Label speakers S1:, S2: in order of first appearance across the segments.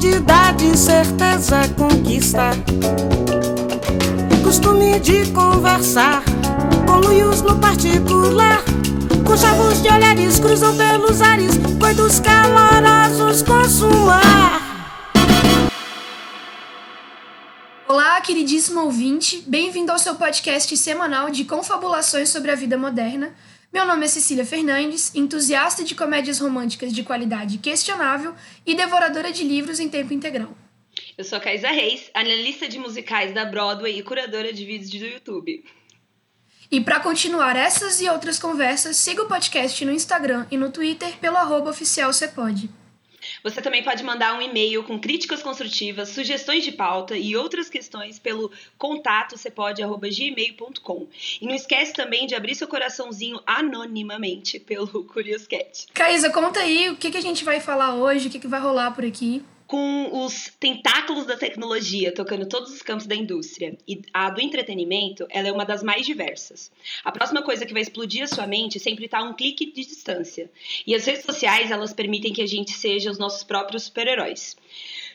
S1: comodidade, certeza, conquista. Costume de conversar com luios no particular. Com chavos de olhares cruzam pelos ares, coitos calorosos consumar.
S2: Olá, queridíssimo ouvinte, bem-vindo ao seu podcast semanal de confabulações sobre a vida moderna. Meu nome é Cecília Fernandes, entusiasta de comédias românticas de qualidade questionável e devoradora de livros em tempo integral.
S3: Eu sou a Caísa Reis, analista de musicais da Broadway e curadora de vídeos do YouTube.
S2: E para continuar essas e outras conversas, siga o podcast no Instagram e no Twitter pelo arroba
S3: você também pode mandar um e-mail com críticas construtivas, sugestões de pauta e outras questões pelo contato cepode@gmail.com. E não esquece também de abrir seu coraçãozinho anonimamente pelo Curious Cat.
S2: Caísa, conta aí o que, que a gente vai falar hoje, o que, que vai rolar por aqui
S3: com os tentáculos da tecnologia tocando todos os campos da indústria e a do entretenimento, ela é uma das mais diversas. A próxima coisa que vai explodir a sua mente sempre está a um clique de distância. E as redes sociais, elas permitem que a gente seja os nossos próprios super-heróis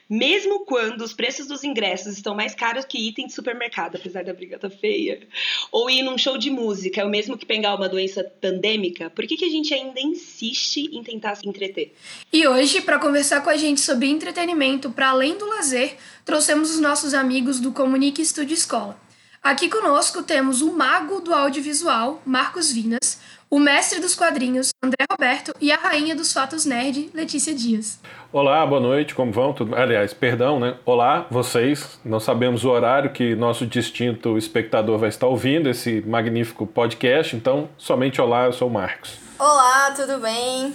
S3: mesmo quando os preços dos ingressos estão mais caros que item de supermercado, apesar da briga tá feia, ou ir num show de música é o mesmo que pegar uma doença pandêmica, por que, que a gente ainda insiste em tentar se entreter?
S2: E hoje, para conversar com a gente sobre entretenimento para além do lazer, trouxemos os nossos amigos do Comunique Estúdio Escola. Aqui conosco temos o mago do audiovisual, Marcos Vinas, o mestre dos quadrinhos, André Roberto, e a rainha dos fatos nerd, Letícia Dias.
S4: Olá, boa noite, como vão? Tudo... Aliás, perdão, né? Olá, vocês. Não sabemos o horário que nosso distinto espectador vai estar ouvindo esse magnífico podcast, então somente olá, eu sou o Marcos.
S5: Olá, tudo bem?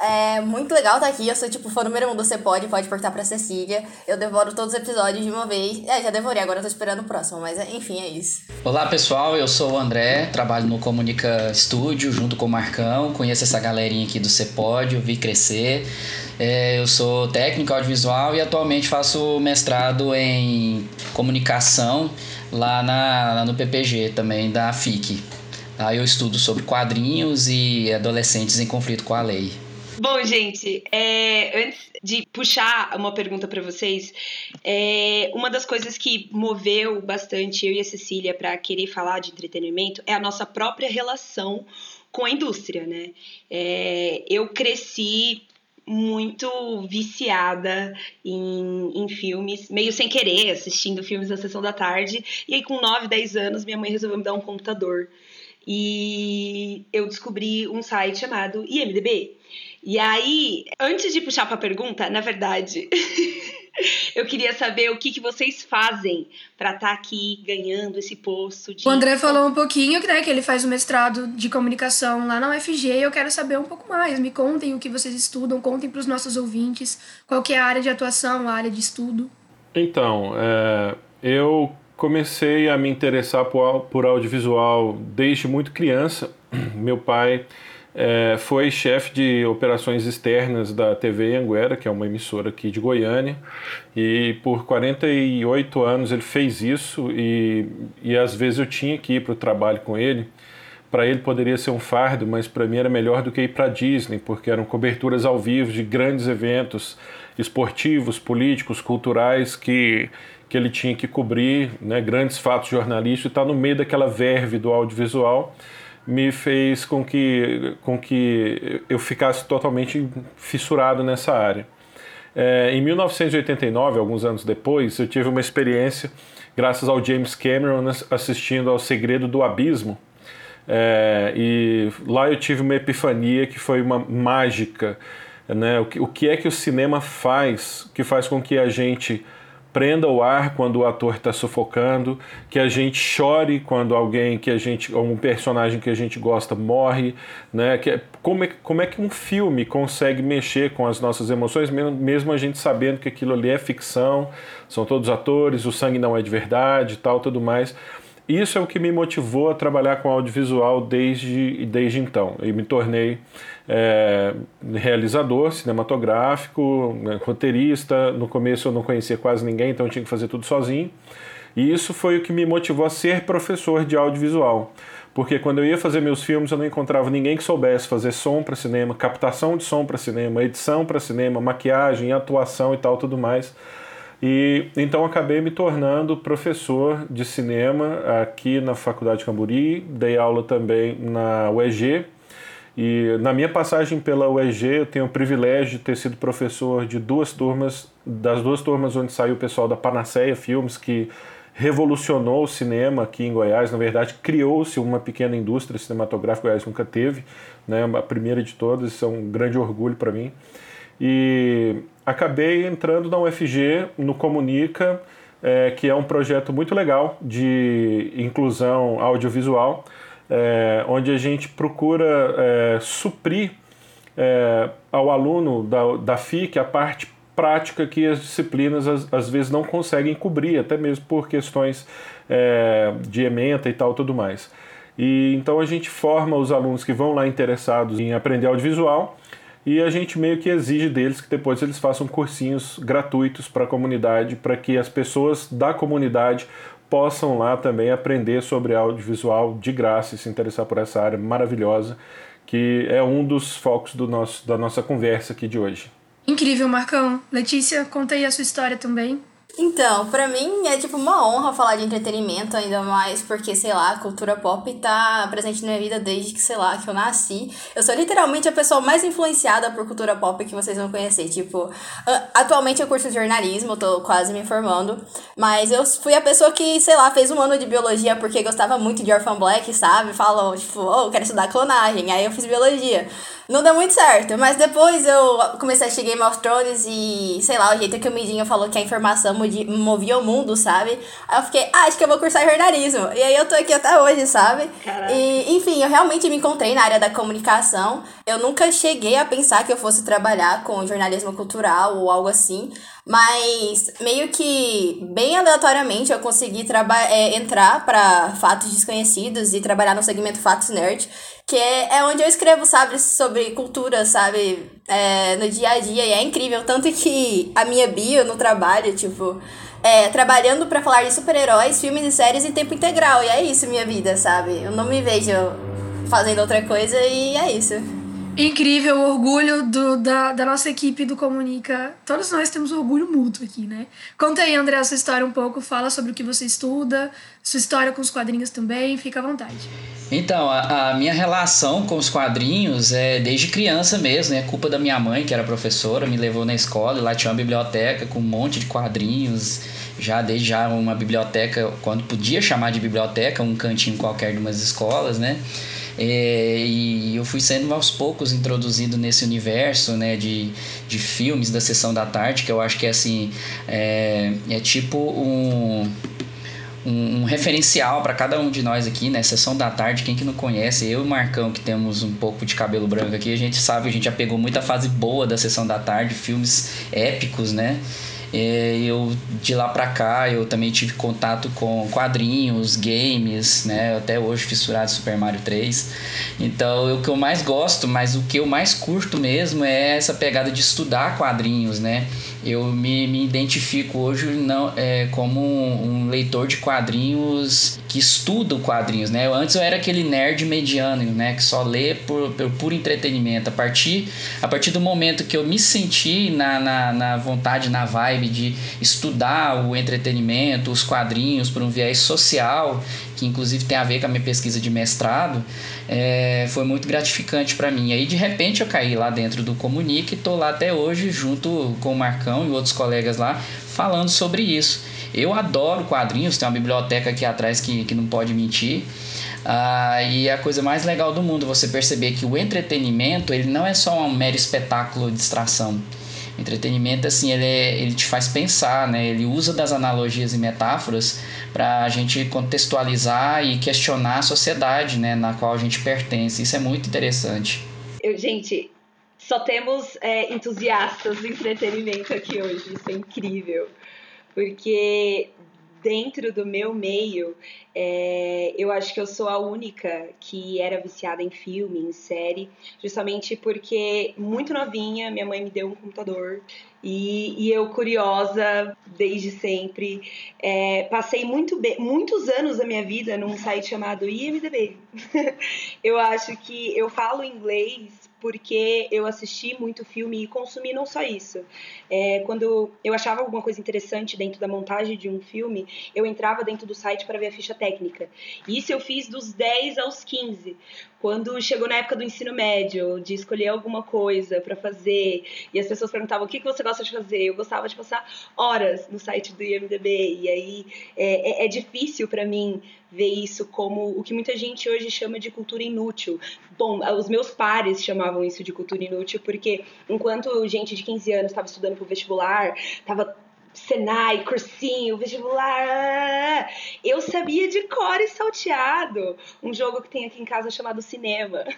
S5: É muito legal estar aqui. Eu sou tipo fã número um do Você Pode, pode perguntar pra Cecília. Eu devoro todos os episódios de uma vez. É, já devorei, agora eu tô esperando o próximo, mas enfim, é isso.
S6: Olá pessoal, eu sou o André, trabalho no Comunica Studio junto com o Marcão. Conheço essa galerinha aqui do Você Pode, vi crescer. É, eu sou técnico audiovisual e atualmente faço mestrado em comunicação lá na, no PPG também da FIC. Aí eu estudo sobre quadrinhos e adolescentes em conflito com a lei.
S3: Bom, gente, é, antes de puxar uma pergunta para vocês, é, uma das coisas que moveu bastante eu e a Cecília para querer falar de entretenimento é a nossa própria relação com a indústria, né? É, eu cresci muito viciada em, em filmes, meio sem querer, assistindo filmes na sessão da tarde. E aí, com 9, 10 anos, minha mãe resolveu me dar um computador. E eu descobri um site chamado IMDB. E aí, antes de puxar para a pergunta, na verdade, eu queria saber o que, que vocês fazem para estar tá aqui ganhando esse posto de.
S2: O André falou um pouquinho né, que ele faz o mestrado de comunicação lá na UFG e eu quero saber um pouco mais. Me contem o que vocês estudam, contem para os nossos ouvintes qual que é a área de atuação, a área de estudo.
S4: Então, é, eu comecei a me interessar por, por audiovisual desde muito criança. Meu pai é, foi chefe de operações externas da TV Anguera, que é uma emissora aqui de Goiânia, e por 48 anos ele fez isso e, e às vezes eu tinha que ir para o trabalho com ele. Para ele poderia ser um fardo, mas para mim era melhor do que ir para Disney, porque eram coberturas ao vivo de grandes eventos esportivos, políticos, culturais que, que ele tinha que cobrir, né, grandes fatos jornalísticos, e estar tá no meio daquela verve do audiovisual me fez com que, com que eu ficasse totalmente fissurado nessa área. É, em 1989, alguns anos depois, eu tive uma experiência, graças ao James Cameron, assistindo ao Segredo do Abismo. É, e lá eu tive uma epifania que foi uma mágica. Né? O, que, o que é que o cinema faz que faz com que a gente prenda o ar quando o ator está sufocando, que a gente chore quando alguém que a gente, um personagem que a gente gosta morre, né? Que é, como, é, como é que um filme consegue mexer com as nossas emoções, mesmo a gente sabendo que aquilo ali é ficção, são todos atores, o sangue não é de verdade, tal, tudo mais. Isso é o que me motivou a trabalhar com audiovisual desde, desde então. E me tornei é, realizador cinematográfico, né, roteirista. No começo eu não conhecia quase ninguém, então eu tinha que fazer tudo sozinho. E isso foi o que me motivou a ser professor de audiovisual, porque quando eu ia fazer meus filmes eu não encontrava ninguém que soubesse fazer som para cinema, captação de som para cinema, edição para cinema, maquiagem, atuação e tal, tudo mais. E então acabei me tornando professor de cinema aqui na Faculdade Camburi, dei aula também na UEG. E na minha passagem pela UEG, eu tenho o privilégio de ter sido professor de duas turmas, das duas turmas onde saiu o pessoal da Panaceia Filmes, que revolucionou o cinema aqui em Goiás. Na verdade, criou-se uma pequena indústria cinematográfica que Goiás nunca teve, né? a primeira de todas, isso é um grande orgulho para mim. E acabei entrando na UFG, no Comunica, é, que é um projeto muito legal de inclusão audiovisual, é, onde a gente procura é, suprir é, ao aluno da, da FIC a parte prática que as disciplinas às, às vezes não conseguem cobrir, até mesmo por questões é, de ementa e tal tudo mais. E então a gente forma os alunos que vão lá interessados em aprender audiovisual e a gente meio que exige deles que depois eles façam cursinhos gratuitos para a comunidade, para que as pessoas da comunidade possam lá também aprender sobre audiovisual de graça e se interessar por essa área maravilhosa, que é um dos focos do nosso, da nossa conversa aqui de hoje.
S2: Incrível, Marcão. Letícia, conta aí a sua história também.
S5: Então, para mim é tipo uma honra falar de entretenimento, ainda mais porque, sei lá, a cultura pop tá presente na minha vida desde que, sei lá, que eu nasci. Eu sou literalmente a pessoa mais influenciada por cultura pop que vocês vão conhecer. Tipo, atualmente eu curso jornalismo, tô quase me formando, mas eu fui a pessoa que, sei lá, fez um ano de biologia porque gostava muito de Orphan Black, sabe? Falou, tipo, oh, quero estudar clonagem. Aí eu fiz biologia. Não deu muito certo, mas depois eu comecei a assistir Game of Thrones e, sei lá, o jeito que o Midinho falou que a informação movia o mundo, sabe? Aí eu fiquei, ah, acho que eu vou cursar jornalismo. E aí eu tô aqui até hoje, sabe?
S3: Caraca.
S5: E, enfim, eu realmente me encontrei na área da comunicação. Eu nunca cheguei a pensar que eu fosse trabalhar com jornalismo cultural ou algo assim. Mas meio que bem aleatoriamente eu consegui é, entrar para fatos desconhecidos e trabalhar no segmento Fatos Nerd, que é, é onde eu escrevo, sabe, sobre cultura, sabe, é, no dia a dia. E é incrível. Tanto que a minha bio no trabalho, tipo, é, trabalhando para falar de super-heróis, filmes e séries em tempo integral. E é isso minha vida, sabe? Eu não me vejo fazendo outra coisa e é isso.
S2: Incrível, o orgulho do, da, da nossa equipe do Comunica. Todos nós temos orgulho mútuo aqui, né? Conta aí, André, a sua história um pouco. Fala sobre o que você estuda, sua história com os quadrinhos também. Fica à vontade.
S6: Então, a, a minha relação com os quadrinhos é desde criança mesmo, né? Culpa da minha mãe, que era professora, me levou na escola e lá tinha uma biblioteca com um monte de quadrinhos. Já desde já uma biblioteca, quando podia chamar de biblioteca, um cantinho qualquer de umas escolas, né? É, e eu fui sendo aos poucos introduzido nesse universo né, de, de filmes da sessão da tarde, que eu acho que é assim, é, é tipo um, um, referencial para cada um de nós aqui, né? Sessão da tarde, quem que não conhece, eu e o Marcão, que temos um pouco de cabelo branco aqui, a gente sabe, a gente já pegou muita fase boa da sessão da tarde, filmes épicos, né? É, eu de lá para cá eu também tive contato com quadrinhos, games, né? Até hoje fissurado Super Mario 3. Então, o que eu mais gosto, mas o que eu mais curto mesmo é essa pegada de estudar quadrinhos, né? Eu me, me identifico hoje não é, como um, um leitor de quadrinhos que estuda quadrinhos, né? Eu, antes eu era aquele nerd mediano, né? Que só lê por, por entretenimento. A partir, a partir do momento que eu me senti na, na, na vontade, na vibe de estudar o entretenimento, os quadrinhos por um viés social, que inclusive tem a ver com a minha pesquisa de mestrado, é, foi muito gratificante para mim. Aí de repente eu caí lá dentro do Comunique e tô lá até hoje junto com o Marcão e outros colegas lá falando sobre isso. Eu adoro quadrinhos, tem uma biblioteca aqui atrás que, que não pode mentir. Ah, e a coisa mais legal do mundo você perceber que o entretenimento ele não é só um mero espetáculo de distração entretenimento assim ele, é, ele te faz pensar né? Ele usa das analogias e metáforas para a gente contextualizar e questionar a sociedade né? Na qual a gente pertence. Isso é muito interessante.
S3: Eu gente só temos é, entusiastas do entretenimento aqui hoje. Isso é incrível. Porque dentro do meu meio, é, eu acho que eu sou a única que era viciada em filme, em série, justamente porque muito novinha minha mãe me deu um computador E, e eu, curiosa desde sempre, é, passei muito muitos anos da minha vida num site chamado IMDB. eu acho que eu falo inglês porque eu assisti muito filme e consumi não só isso. É, quando eu achava alguma coisa interessante dentro da montagem de um filme, eu entrava dentro do site para ver a ficha técnica. Isso eu fiz dos 10 aos 15. Quando chegou na época do ensino médio, de escolher alguma coisa para fazer, e as pessoas perguntavam o que, que você gosta de fazer, eu gostava de passar horas no site do IMDB. E aí é, é, é difícil para mim ver isso como o que muita gente hoje chama de cultura inútil. Bom, os meus pares chamavam isso de cultura inútil porque enquanto gente de 15 anos estava estudando para o vestibular, estava Senai, cursinho, vestibular. Eu sabia de cor e salteado um jogo que tem aqui em casa chamado Cinema.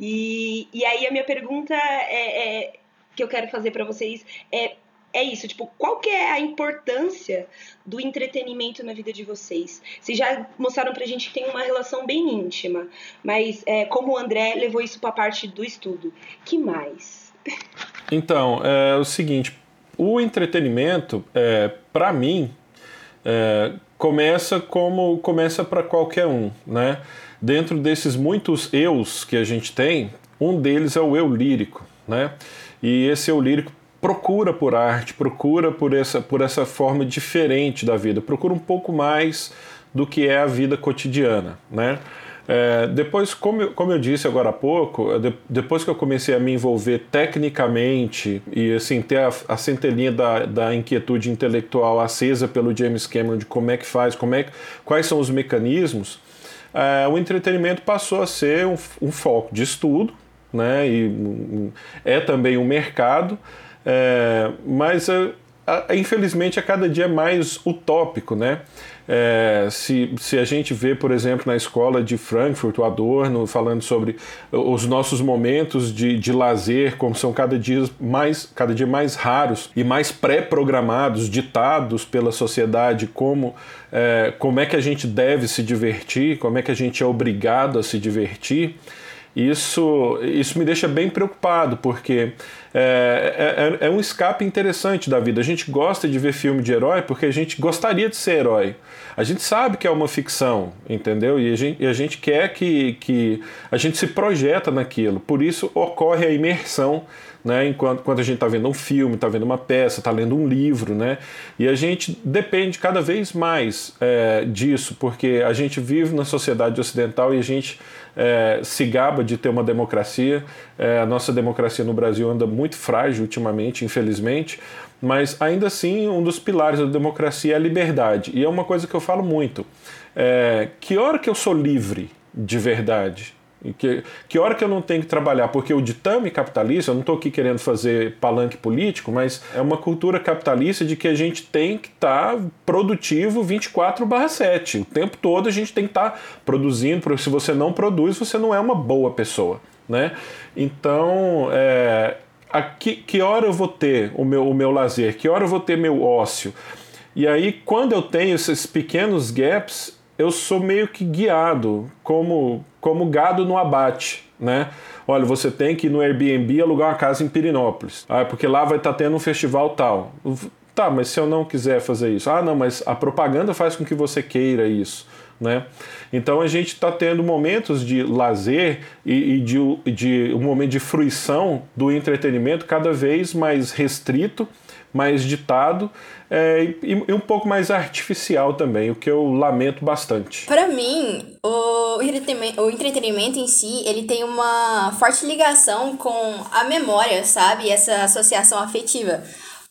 S3: E, e aí a minha pergunta é, é que eu quero fazer para vocês é é isso, tipo, qual que é a importância do entretenimento na vida de vocês? Vocês já mostraram pra gente que tem uma relação bem íntima, mas é, como o André levou isso pra parte do estudo, que mais?
S4: Então, é o seguinte, o entretenimento, é, para mim, é, começa como começa para qualquer um, né? Dentro desses muitos eus que a gente tem, um deles é o eu lírico, né? E esse eu lírico procura por arte, procura por essa, por essa forma diferente da vida, procura um pouco mais do que é a vida cotidiana, né? É, depois, como eu, como eu disse agora há pouco, de, depois que eu comecei a me envolver tecnicamente e assim ter a, a centelhinha da, da inquietude intelectual acesa pelo James Cameron de como é que faz, como é, quais são os mecanismos, é, o entretenimento passou a ser um, um foco de estudo, né? E é também um mercado. É, mas é, infelizmente a cada dia é mais utópico, né? É, se, se a gente vê, por exemplo, na escola de Frankfurt, o Adorno falando sobre os nossos momentos de, de lazer, como são cada dia mais, cada dia mais raros e mais pré-programados, ditados pela sociedade, como, é, como é que a gente deve se divertir, como é que a gente é obrigado a se divertir. Isso, isso me deixa bem preocupado, porque é, é, é, um escape interessante da vida. A gente gosta de ver filme de herói porque a gente gostaria de ser herói. A gente sabe que é uma ficção, entendeu? E a gente, e a gente quer que, que a gente se projeta naquilo. Por isso ocorre a imersão né? Enquanto, a gente está vendo um filme, está vendo uma peça, está lendo um livro, né? E a gente depende cada vez mais é, disso, porque a gente vive na sociedade ocidental e a gente é, se gaba de ter uma democracia. É, a nossa democracia no Brasil anda muito frágil ultimamente, infelizmente, mas ainda assim um dos pilares da democracia é a liberdade. E é uma coisa que eu falo muito. É, que hora que eu sou livre de verdade? Que, que hora que eu não tenho que trabalhar? Porque o ditame capitalista, eu não estou aqui querendo fazer palanque político, mas é uma cultura capitalista de que a gente tem que estar tá produtivo 24/7. O tempo todo a gente tem que estar tá produzindo, porque se você não produz, você não é uma boa pessoa. Né? Então, é, a que, que hora eu vou ter o meu, o meu lazer? Que hora eu vou ter meu ócio? E aí, quando eu tenho esses pequenos gaps, eu sou meio que guiado como como gado no abate, né? Olha, você tem que ir no Airbnb alugar uma casa em Pirinópolis, ah, porque lá vai estar tá tendo um festival tal. Tá, mas se eu não quiser fazer isso, ah, não, mas a propaganda faz com que você queira isso. Né? Então a gente está tendo momentos de lazer e, e de, de, um momento de fruição do entretenimento cada vez mais restrito, mais ditado é, e, e, um pouco mais artificial também, o que eu lamento bastante.
S5: Para mim, o o entretenimento em si, ele tem uma forte ligação com a memória, sabe? Essa associação afetiva.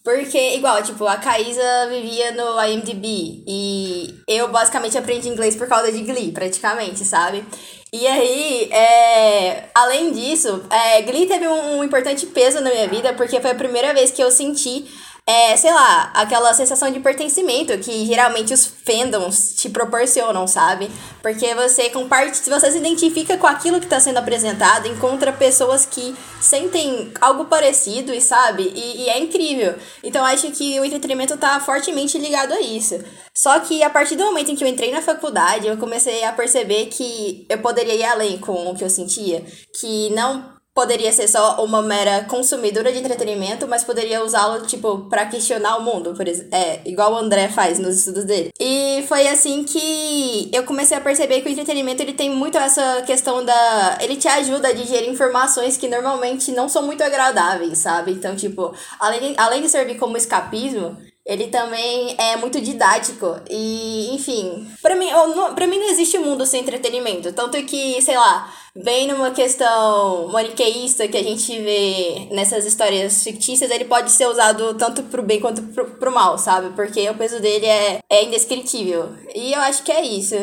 S5: Porque, igual, tipo, a Caísa vivia no IMDb e eu basicamente aprendi inglês por causa de Glee, praticamente, sabe? E aí, é, além disso, é, Glee teve um, um importante peso na minha vida porque foi a primeira vez que eu senti é, sei lá, aquela sensação de pertencimento que geralmente os fandoms te proporcionam, sabe? Porque você comparte, você se identifica com aquilo que está sendo apresentado, encontra pessoas que sentem algo parecido e sabe? E, e é incrível. Então acho que o entretenimento está fortemente ligado a isso. Só que a partir do momento em que eu entrei na faculdade, eu comecei a perceber que eu poderia ir além com o que eu sentia, que não poderia ser só uma mera consumidora de entretenimento, mas poderia usá-lo, tipo, para questionar o mundo, por exemplo. É, igual o André faz nos estudos dele. E foi assim que eu comecei a perceber que o entretenimento ele tem muito essa questão da. Ele te ajuda a digerir informações que normalmente não são muito agradáveis, sabe? Então, tipo, além além de servir como escapismo, ele também é muito didático e, enfim, para mim, para mim não existe mundo sem entretenimento, tanto que, sei lá, bem numa questão maniqueísta que a gente vê nessas histórias fictícias, ele pode ser usado tanto pro bem quanto pro, pro mal, sabe? Porque o peso dele é, é indescritível. E eu acho que é isso.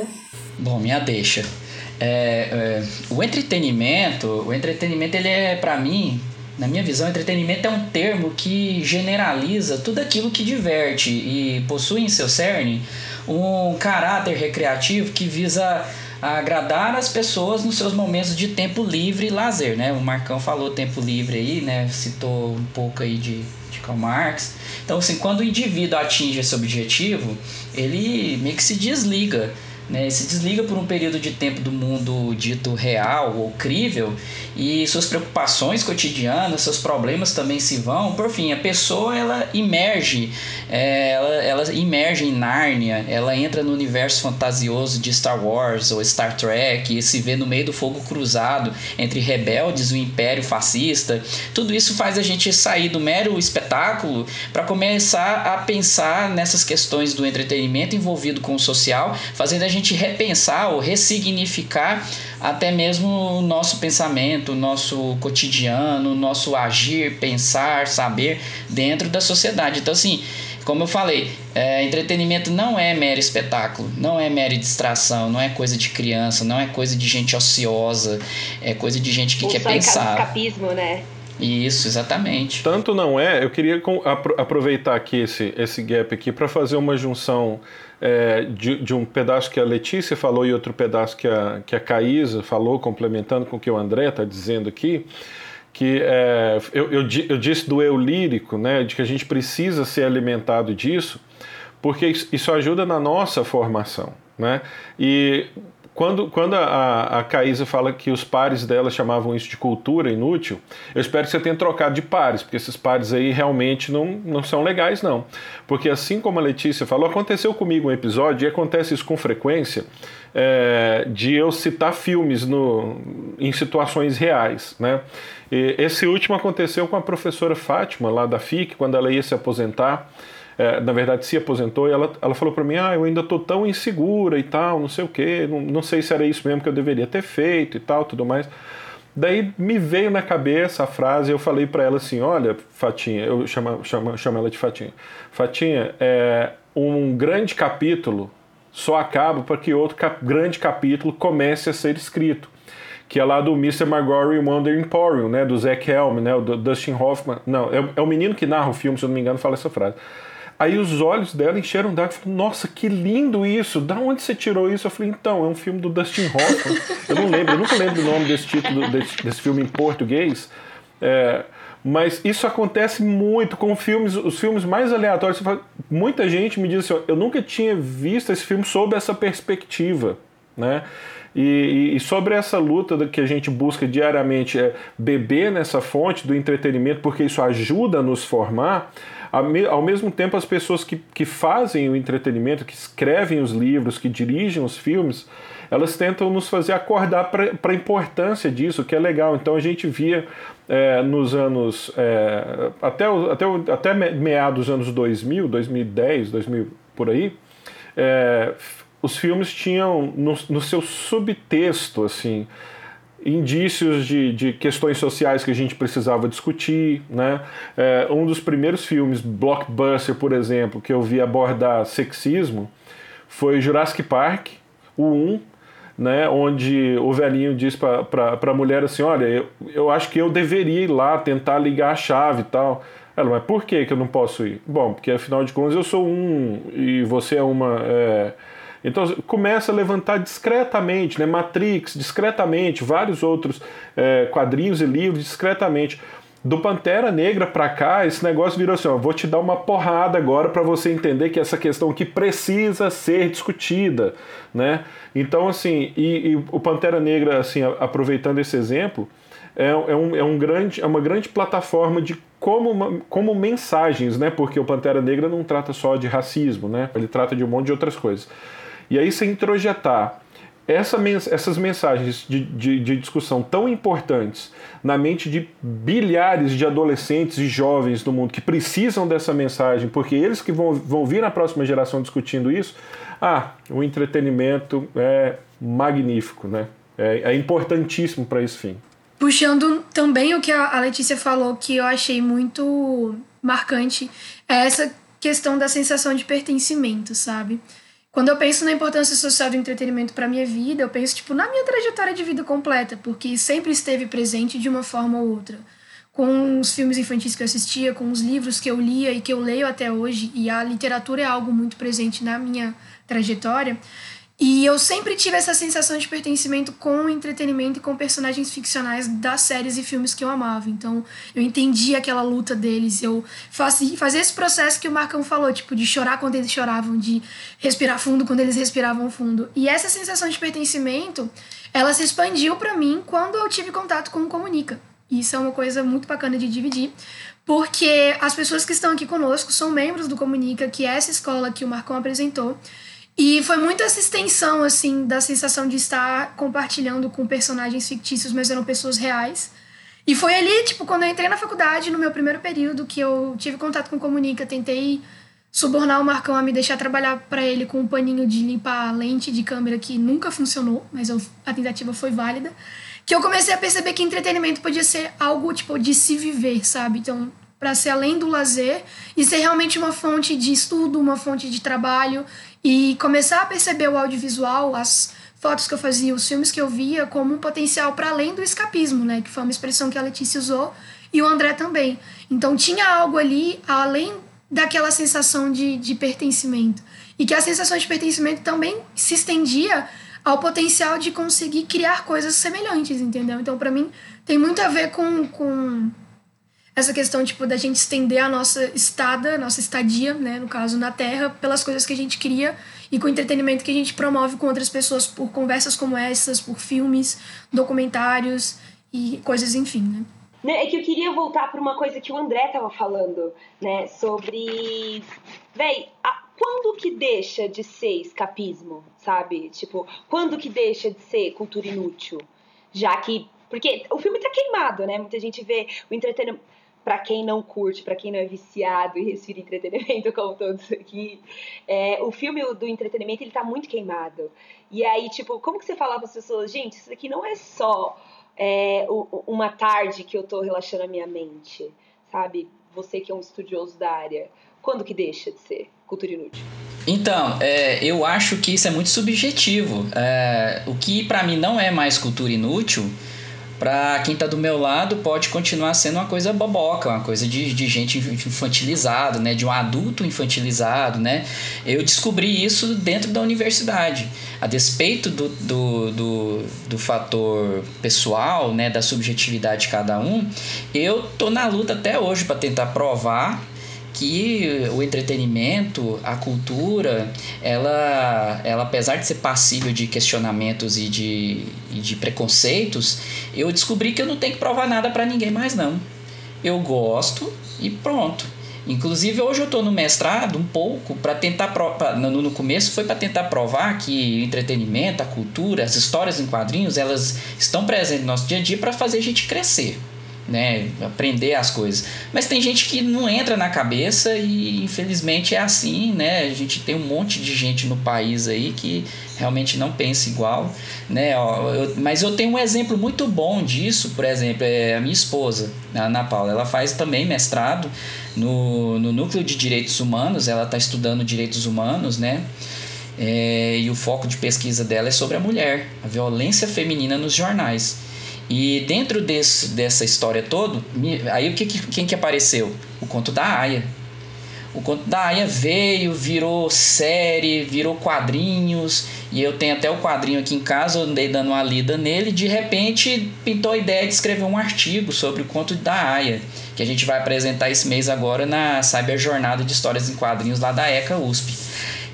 S6: Bom, minha deixa. É, é, o entretenimento, o entretenimento ele é para mim na minha visão, entretenimento é um termo que generaliza tudo aquilo que diverte e possui em seu cerne um caráter recreativo que visa agradar as pessoas nos seus momentos de tempo livre e lazer, né? O Marcão falou tempo livre aí, né? Citou um pouco aí de, de Karl Marx. Então, assim, quando o indivíduo atinge esse objetivo, ele meio que se desliga né, se desliga por um período de tempo do mundo dito real ou crível e suas preocupações cotidianas, seus problemas também se vão. Por fim, a pessoa ela emerge, é, ela, ela emerge em Nárnia, ela entra no universo fantasioso de Star Wars ou Star Trek e se vê no meio do fogo cruzado entre rebeldes e o Império Fascista. Tudo isso faz a gente sair do mero espetáculo para começar a pensar nessas questões do entretenimento envolvido com o social, fazendo a gente repensar ou ressignificar até mesmo o nosso pensamento, o nosso cotidiano, o nosso agir, pensar, saber dentro da sociedade. Então, assim, como eu falei, é, entretenimento não é mero espetáculo, não é mera distração, não é coisa de criança, não é coisa de gente ociosa, é coisa de gente que Ou quer pensar.
S3: escapismo, né?
S6: Isso, exatamente.
S4: Tanto não é, eu queria aproveitar aqui esse, esse gap aqui para fazer uma junção é, de, de, um pedaço que a Letícia falou e outro pedaço que a, que a Caísa falou, complementando com o que o André está dizendo aqui, que é, eu, eu, eu, disse do eu lírico, né, de que a gente precisa ser alimentado disso, porque isso, ajuda na nossa formação. Né? E quando, quando a, a Caísa fala que os pares dela chamavam isso de cultura inútil, eu espero que você tenha trocado de pares, porque esses pares aí realmente não, não são legais, não. Porque assim como a Letícia falou, aconteceu comigo um episódio, e acontece isso com frequência, é, de eu citar filmes no, em situações reais. Né? E esse último aconteceu com a professora Fátima, lá da FIC, quando ela ia se aposentar é, na verdade se aposentou, e ela, ela falou para mim: Ah, eu ainda estou tão insegura e tal, não sei o que, não, não sei se era isso mesmo que eu deveria ter feito e tal, tudo mais. Daí me veio na cabeça a frase, eu falei para ela assim: Olha, Fatinha, eu chamo, chamo, chamo ela de Fatinha. Fatinha, é, um grande capítulo só acaba para que outro cap grande capítulo comece a ser escrito que é lá do Mr. Margory Wonder Emporium, né, do Zack Helm, né, do Dustin Hoffman. Não, é, é, o menino que narra o filme, se eu não me engano, fala essa frase. Aí os olhos dela encheram d'água. Falei, nossa, que lindo isso! Da onde você tirou isso? Eu falei, então, é um filme do Dustin Hoffman. eu não lembro, eu nunca lembro o nome desse título, desse, desse filme em português. É, mas isso acontece muito com filmes, os filmes mais aleatórios. Muita gente me diz assim, eu nunca tinha visto esse filme sob essa perspectiva, né? E, e, sobre essa luta que a gente busca diariamente é beber nessa fonte do entretenimento, porque isso ajuda a nos formar, ao mesmo tempo, as pessoas que, que fazem o entretenimento, que escrevem os livros, que dirigem os filmes, elas tentam nos fazer acordar para a importância disso, que é legal. Então a gente via é, nos anos. É, até, até, até meados dos anos 2000, 2010, 2000 por aí, é, os filmes tinham no, no seu subtexto, assim indícios de, de questões sociais que a gente precisava discutir. Né? É, um dos primeiros filmes, blockbuster, por exemplo, que eu vi abordar sexismo foi Jurassic Park, o 1, né, onde o velhinho diz para a mulher assim: Olha, eu, eu acho que eu deveria ir lá tentar ligar a chave e tal. Ela, mas por que, que eu não posso ir? Bom, porque afinal de contas eu sou um e você é uma. É, então começa a levantar discretamente, né? Matrix, discretamente, vários outros é, quadrinhos e livros discretamente. Do Pantera Negra para cá, esse negócio virou assim: ó, vou te dar uma porrada agora para você entender que essa questão que precisa ser discutida, né? Então assim, e, e o Pantera Negra, assim, aproveitando esse exemplo, é, é, um, é, um grande, é uma grande plataforma de como, como mensagens, né? Porque o Pantera Negra não trata só de racismo, né? Ele trata de um monte de outras coisas. E aí você introjetar essa, essas mensagens de, de, de, discussão tão importantes na mente de bilhares de adolescentes e jovens do mundo que precisam dessa mensagem, porque eles que vão, vão vir na próxima geração discutindo isso, ah, o entretenimento é magnífico, né? É, é importantíssimo para esse fim.
S2: Puxando também o que a Letícia falou, que eu achei muito marcante, é essa questão da sensação de pertencimento, sabe? Quando eu penso na importância social do entretenimento para minha vida, eu penso tipo na minha trajetória de vida completa, porque sempre esteve presente de uma forma ou outra. Com os filmes infantis que eu assistia, com os livros que eu lia e que eu leio até hoje, e a literatura é algo muito presente na minha trajetória. E eu sempre tive essa sensação de pertencimento com o entretenimento e com personagens ficcionais das séries e filmes que eu amava. Então, eu entendi aquela luta deles. Eu fazia, fazia esse processo que o Marcão falou, tipo, de chorar quando eles choravam, de respirar fundo quando eles respiravam fundo. E essa sensação de pertencimento, ela se expandiu para mim quando eu tive contato com o Comunica. Isso é uma coisa muito bacana de dividir, porque as pessoas que estão aqui conosco são membros do Comunica, que é essa escola que o Marcão apresentou. E foi muito essa extensão, assim, da sensação de estar compartilhando com personagens fictícios, mas eram pessoas reais. E foi ali, tipo, quando eu entrei na faculdade, no meu primeiro período, que eu tive contato com Comunica, tentei subornar o Marcão a me deixar trabalhar para ele com um paninho de limpar a lente de câmera que nunca funcionou, mas eu, a tentativa foi válida. Que eu comecei a perceber que entretenimento podia ser algo, tipo, de se viver, sabe? Então, para ser além do lazer e ser realmente uma fonte de estudo, uma fonte de trabalho e começar a perceber o audiovisual, as fotos que eu fazia, os filmes que eu via, como um potencial para além do escapismo, né? Que foi uma expressão que a Letícia usou e o André também. Então tinha algo ali além daquela sensação de, de pertencimento. E que a sensação de pertencimento também se estendia ao potencial de conseguir criar coisas semelhantes, entendeu? Então, para mim, tem muito a ver com, com essa questão, tipo, da gente estender a nossa estada, nossa estadia, né, no caso, na Terra, pelas coisas que a gente cria e com o entretenimento que a gente promove com outras pessoas por conversas como essas, por filmes, documentários e coisas, enfim, né.
S3: É que eu queria voltar para uma coisa que o André tava falando, né, sobre... Véi, a... quando que deixa de ser escapismo, sabe? Tipo, quando que deixa de ser cultura inútil? Já que porque o filme tá queimado, né? Muita gente vê o entretenimento para quem não curte, para quem não é viciado e respira entretenimento, como todos aqui, é, o filme do entretenimento ele tá muito queimado. E aí, tipo, como que você fala para as pessoas, gente, isso daqui não é só é, uma tarde que eu tô relaxando a minha mente, sabe? Você que é um estudioso da área, quando que deixa de ser cultura inútil?
S6: Então, é, eu acho que isso é muito subjetivo. É, o que para mim não é mais cultura inútil para quem está do meu lado pode continuar sendo uma coisa boboca, uma coisa de, de gente infantilizado, né, de um adulto infantilizado, né. Eu descobri isso dentro da universidade, a despeito do, do, do, do fator pessoal, né, da subjetividade de cada um, eu tô na luta até hoje para tentar provar que o entretenimento, a cultura, ela, ela apesar de ser passível de questionamentos e de, e de preconceitos, eu descobri que eu não tenho que provar nada para ninguém mais não. Eu gosto e pronto. Inclusive hoje eu estou no mestrado um pouco para tentar pra, no, no começo foi para tentar provar que o entretenimento, a cultura, as histórias em quadrinhos, elas estão presentes no nosso dia a dia para fazer a gente crescer né, aprender as coisas. Mas tem gente que não entra na cabeça e infelizmente é assim, né? A gente tem um monte de gente no país aí que realmente não pensa igual, né? Eu, mas eu tenho um exemplo muito bom disso, por exemplo, é a minha esposa, a Ana Paula. Ela faz também mestrado no, no núcleo de direitos humanos. Ela está estudando direitos humanos, né? É, e o foco de pesquisa dela é sobre a mulher, a violência feminina nos jornais. E dentro desse, dessa história toda, aí o que, quem que apareceu? O conto da Aya. O conto da Aya veio, virou série, virou quadrinhos, e eu tenho até o quadrinho aqui em casa, eu andei dando uma lida nele, de repente pintou a ideia de escrever um artigo sobre o conto da Aya, que a gente vai apresentar esse mês agora na Cyber Jornada de Histórias em Quadrinhos lá da ECA USP.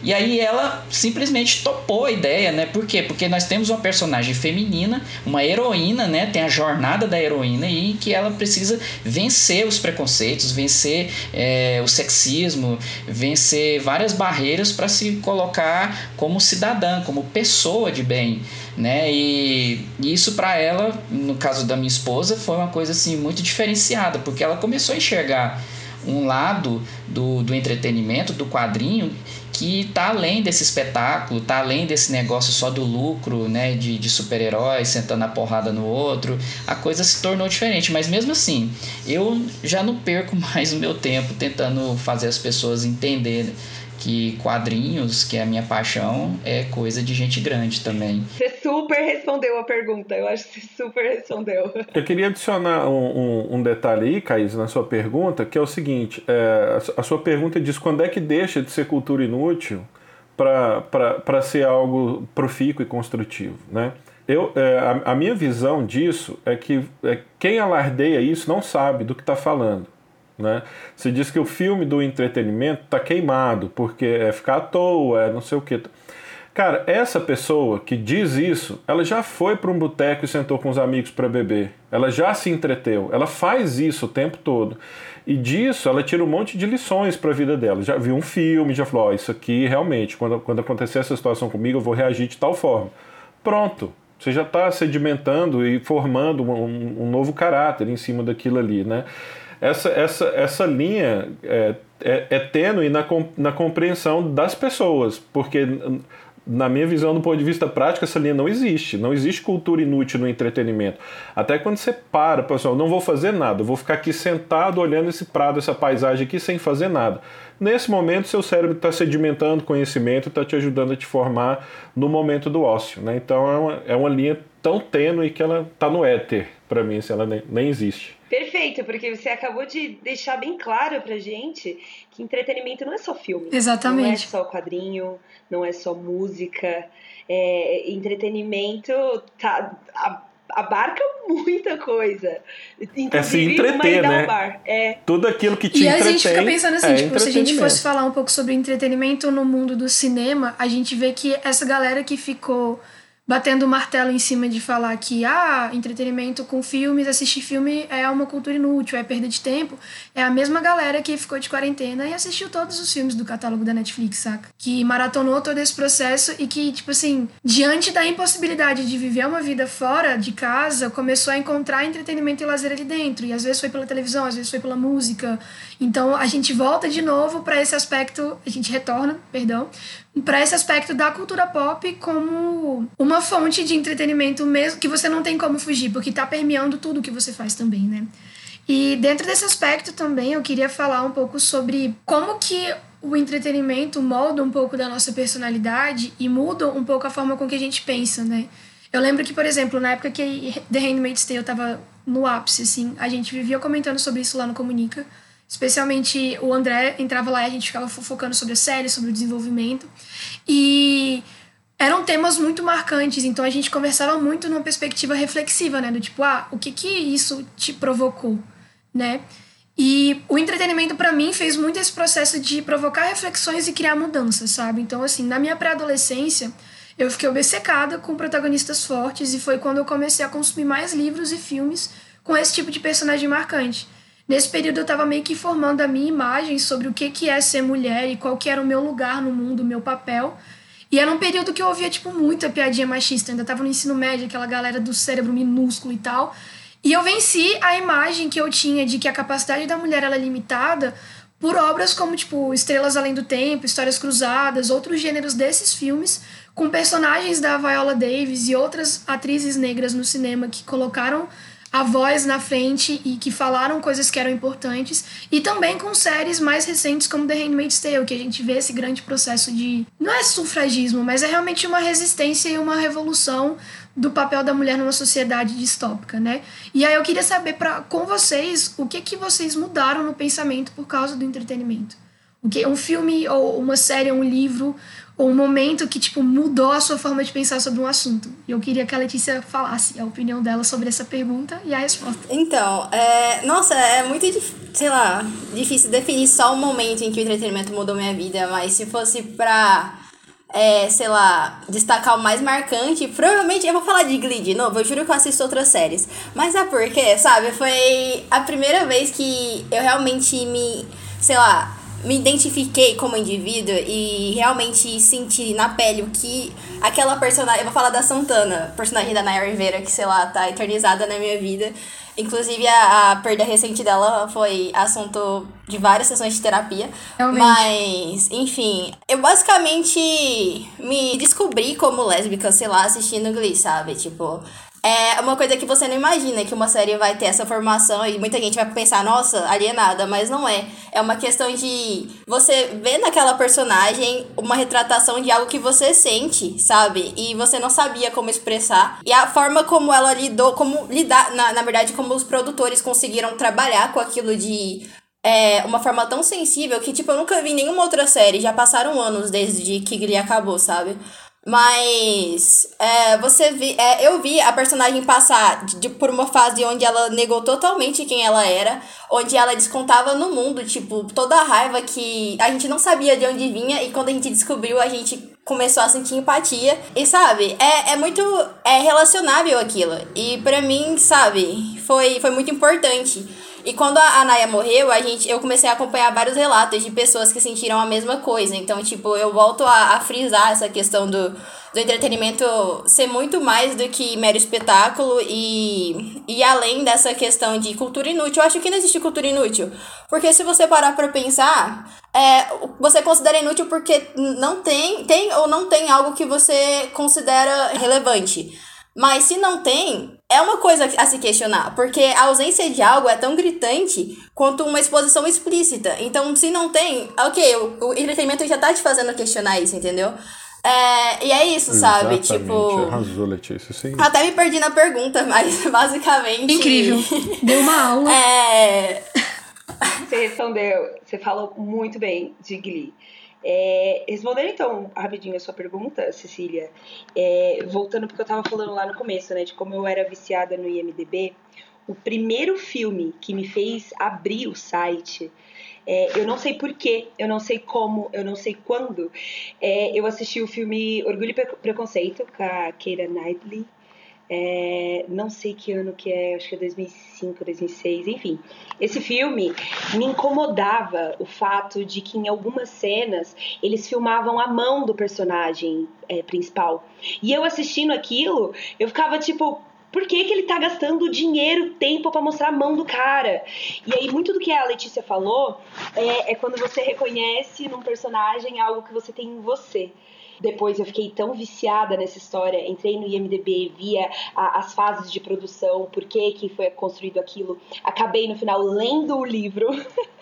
S6: E aí ela simplesmente topou a ideia, né? Por quê? Porque nós temos uma personagem feminina, uma heroína, né? Tem a jornada da heroína e que ela precisa vencer os preconceitos, vencer é, o sexismo, vencer várias barreiras para se colocar como cidadã, como pessoa de bem, né? E, e isso para ela, no caso da minha esposa, foi uma coisa assim muito diferenciada, porque ela começou a enxergar um lado do, do entretenimento, do quadrinho, que está além desse espetáculo, está além desse negócio só do lucro, né, de, de super-heróis sentando a porrada no outro, a coisa se tornou diferente. Mas mesmo assim, eu já não perco mais o meu tempo tentando fazer as pessoas entenderem que quadrinhos, que é a minha paixão, é coisa de gente grande também.
S3: Você super respondeu a pergunta, eu acho que você super respondeu.
S4: Eu queria adicionar um, um, um detalhe aí, Caís, na sua pergunta, que é o seguinte: é, a sua pergunta diz quando é que deixa de ser cultura inútil para ser algo profícuo e construtivo, né? Eu, é, a, a, minha visão disso é que é, quem alardeia isso não sabe do que está falando. Né? Você diz que o filme do entretenimento está queimado, porque é ficar à toa, é não sei o que. Cara, essa pessoa que diz isso, ela já foi para um boteco e sentou com os amigos para beber. Ela já se entreteu. Ela faz isso o tempo todo. E disso ela tira um monte de lições para a vida dela. Já viu um filme, já falou: oh, isso aqui realmente, quando, quando acontecer essa situação comigo, eu vou reagir de tal forma. Pronto. Você já está sedimentando e formando um, um novo caráter em cima daquilo ali, né? Essa, essa, essa linha é, é, é tênue na, na compreensão das pessoas, porque na minha visão, do ponto de vista prático, essa linha não existe. Não existe cultura inútil no entretenimento. Até quando você para, pessoal, não vou fazer nada, vou ficar aqui sentado olhando esse prado, essa paisagem aqui sem fazer nada. Nesse momento, seu cérebro está sedimentando conhecimento, está te ajudando a te formar no momento do ócio. Né? Então é uma, é uma linha tão tênue que ela está no éter, para mim, se ela nem, nem existe.
S3: Perfeito, porque você acabou de deixar bem claro pra gente que entretenimento não é só filme.
S2: Exatamente. Não é
S3: só quadrinho, não é só música. É, entretenimento tá, abarca muita coisa.
S4: Inclusive, é se entreter, né? Bar. É. Tudo aquilo que te
S2: e
S4: entretém.
S2: E a gente fica pensando assim, é tipo, se a gente fosse falar um pouco sobre entretenimento no mundo do cinema, a gente vê que essa galera que ficou batendo o martelo em cima de falar que ah, entretenimento com filmes, assistir filme é uma cultura inútil, é perda de tempo, é a mesma galera que ficou de quarentena e assistiu todos os filmes do catálogo da Netflix, saca? Que maratonou todo esse processo e que, tipo assim, diante da impossibilidade de viver uma vida fora de casa, começou a encontrar entretenimento e lazer ali dentro. E às vezes foi pela televisão, às vezes foi pela música. Então a gente volta de novo para esse aspecto, a gente retorna, perdão, para esse aspecto da cultura pop como uma fonte de entretenimento mesmo que você não tem como fugir, porque está permeando tudo que você faz também, né? E dentro desse aspecto também eu queria falar um pouco sobre como que o entretenimento molda um pouco da nossa personalidade e muda um pouco a forma com que a gente pensa, né? Eu lembro que, por exemplo, na época que The Handmaid's Tale estava no ápice, assim, a gente vivia comentando sobre isso lá no Comunica, Especialmente o André entrava lá e a gente ficava focando sobre a série, sobre o desenvolvimento. E eram temas muito marcantes, então a gente conversava muito numa perspectiva reflexiva, né? Do tipo, ah, o que que isso te provocou, né? E o entretenimento para mim fez muito esse processo de provocar reflexões e criar mudanças, sabe? Então, assim, na minha pré-adolescência, eu fiquei obcecada com protagonistas fortes e foi quando eu comecei a consumir mais livros e filmes com esse tipo de personagem marcante. Nesse período eu estava meio que formando a minha imagem sobre o que, que é ser mulher e qual que era o meu lugar no mundo, o meu papel. E era um período que eu ouvia, tipo, muita piadinha machista. Eu ainda estava no ensino médio, aquela galera do cérebro minúsculo e tal. E eu venci a imagem que eu tinha de que a capacidade da mulher era é limitada por obras como, tipo, Estrelas Além do Tempo, Histórias Cruzadas, outros gêneros desses filmes, com personagens da Viola Davis e outras atrizes negras no cinema que colocaram a voz na frente e que falaram coisas que eram importantes. E também com séries mais recentes como The Handmaid's Tale, que a gente vê esse grande processo de. Não é sufragismo, mas é realmente uma resistência e uma revolução do papel da mulher numa sociedade distópica, né? E aí eu queria saber pra, com vocês o que, que vocês mudaram no pensamento por causa do entretenimento. O que um filme ou uma série, um livro um momento que, tipo, mudou a sua forma de pensar sobre um assunto. E eu queria que a Letícia falasse a opinião dela sobre essa pergunta e a resposta.
S5: Então, é... nossa, é muito, sei lá, difícil definir só o momento em que o entretenimento mudou minha vida, mas se fosse pra, é, sei lá, destacar o mais marcante, provavelmente eu vou falar de Glee de novo, eu juro que eu assisto outras séries. Mas é porque, sabe, foi a primeira vez que eu realmente me, sei lá, me identifiquei como indivíduo e realmente senti na pele o que aquela personagem. Eu vou falar da Santana, personagem da Naya Rivera, que sei lá, tá eternizada na minha vida. Inclusive, a, a perda recente dela foi assunto de várias sessões de terapia.
S2: Realmente.
S5: Mas, enfim, eu basicamente me descobri como lésbica, sei lá, assistindo Glee, sabe? Tipo, é uma coisa que você não imagina que uma série vai ter essa formação e muita gente vai pensar, nossa, alienada, mas não é. É uma questão de você ver naquela personagem uma retratação de algo que você sente, sabe? E você não sabia como expressar. E a forma como ela lidou, como lidar, na, na verdade, como os produtores conseguiram trabalhar com aquilo de é, uma forma tão sensível que, tipo, eu nunca vi nenhuma outra série. Já passaram anos desde que Glee acabou, sabe? Mas é, você vi, é, eu vi a personagem passar de, de, por uma fase onde ela negou totalmente quem ela era, onde ela descontava no mundo, tipo, toda a raiva que a gente não sabia de onde vinha, e quando a gente descobriu, a gente começou a sentir empatia. E sabe, é, é muito é relacionável aquilo. E para mim, sabe, foi, foi muito importante. E quando a Naya morreu, a gente, eu comecei a acompanhar vários relatos de pessoas que sentiram a mesma coisa. Então, tipo, eu volto a, a frisar essa questão do, do entretenimento ser muito mais do que mero espetáculo e, e além dessa questão de cultura inútil. Eu acho que não existe cultura inútil. Porque se você parar pra pensar, é, você considera inútil porque não tem, tem ou não tem algo que você considera relevante. Mas se não tem, é uma coisa a se questionar, porque a ausência de algo é tão gritante quanto uma exposição explícita. Então, se não tem, ok, o, o entretenimento já tá te fazendo questionar isso, entendeu? É, e é isso, sabe?
S4: Exatamente.
S5: Tipo.
S4: Arrasou, Letícia. Sim.
S5: Até me perdi na pergunta, mas basicamente.
S2: Incrível. Deu uma aula.
S5: É.
S3: Você respondeu, você falou muito bem de Glee. É, respondendo então rapidinho a sua pergunta, Cecília, é, voltando porque eu tava falando lá no começo, né, de como eu era viciada no IMDB, o primeiro filme que me fez abrir o site, é, eu não sei porquê, eu não sei como, eu não sei quando, é, eu assisti o filme Orgulho e Preconceito com a Keira Knightley, é, não sei que ano que é, acho que é 2005, 2006, enfim. Esse filme me incomodava o fato de que em algumas cenas eles filmavam a mão do personagem é, principal. E eu assistindo aquilo, eu ficava tipo, por que, que ele tá gastando dinheiro, tempo para mostrar a mão do cara? E aí, muito do que a Letícia falou é, é quando você reconhece num personagem algo que você tem em você. Depois eu fiquei tão viciada nessa história, entrei no IMDB, via a, as fases de produção, por que, que foi construído aquilo. Acabei no final lendo o livro.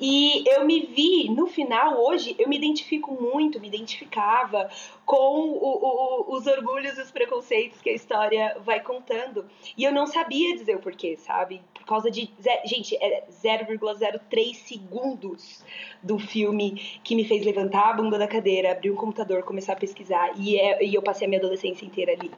S3: E eu me vi, no final, hoje, eu me identifico muito, me identificava com o, o, os orgulhos e os preconceitos que a história vai contando. E eu não sabia dizer o porquê, sabe? Causa de. Gente, é 0,03 segundos do filme que me fez levantar a bunda da cadeira, abrir um computador, começar a pesquisar. E, é, e eu passei a minha adolescência inteira ali.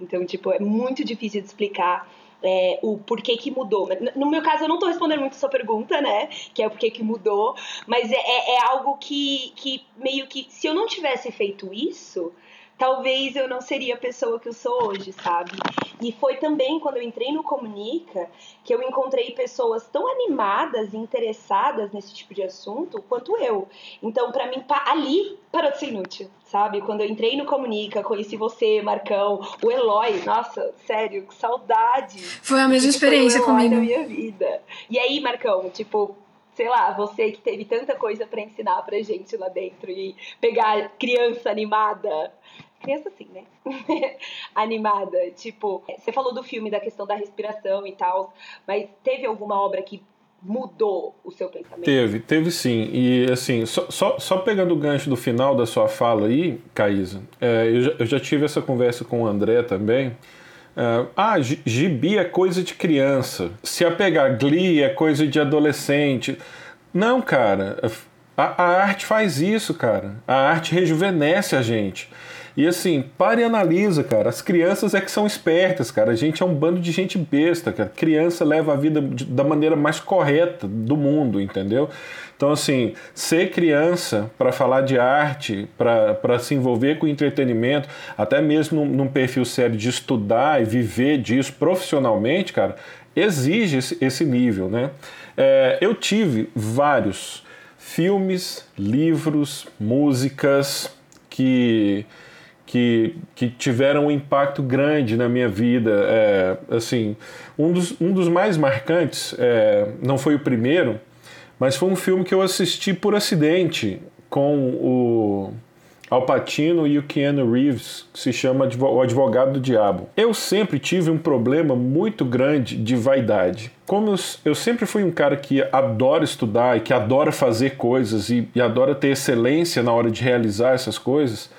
S3: Então, tipo, é muito difícil de explicar é, o porquê que mudou. No meu caso, eu não estou respondendo muito a sua pergunta, né? Que é o porquê que mudou, mas é, é, é algo que, que meio que, se eu não tivesse feito isso, talvez eu não seria a pessoa que eu sou hoje, sabe? E foi também quando eu entrei no Comunica que eu encontrei pessoas tão animadas e interessadas nesse tipo de assunto quanto eu. Então, para mim, ali parou de ser inútil, sabe? Quando eu entrei no Comunica, conheci você, Marcão, o Eloy, nossa, sério, que saudade.
S2: Foi a mesma experiência
S3: foi o Eloy
S2: comigo.
S3: na minha vida. E aí, Marcão, tipo, sei lá, você que teve tanta coisa para ensinar pra gente lá dentro e pegar criança animada criança assim, né? Animada. Tipo, você falou do filme, da questão da respiração e tal, mas teve alguma obra que mudou o seu pensamento?
S4: Teve, teve sim. E assim, só, só, só pegando o gancho do final da sua fala aí, Caísa, é, eu, já, eu já tive essa conversa com o André também. Uh, ah, gibi é coisa de criança. Se apegar Glee é coisa de adolescente. Não, cara A, a arte faz isso, cara. A arte rejuvenesce a gente. E assim, pare e analisa, cara. As crianças é que são espertas, cara. A gente é um bando de gente besta, cara. Criança leva a vida de, da maneira mais correta do mundo, entendeu? Então, assim, ser criança para falar de arte, para se envolver com entretenimento, até mesmo num, num, perfil sério de estudar e viver disso profissionalmente, cara, exige esse, esse nível, né? É, eu tive vários filmes, livros, músicas que que, que tiveram um impacto grande na minha vida. É, assim, um dos, um dos mais marcantes, é, não foi o primeiro, mas foi um filme que eu assisti por acidente com o Al Pacino e o Keanu Reeves, que se chama O Advogado do Diabo. Eu sempre tive um problema muito grande de vaidade. Como eu, eu sempre fui um cara que adora estudar e que adora fazer coisas e, e adora ter excelência na hora de realizar essas coisas,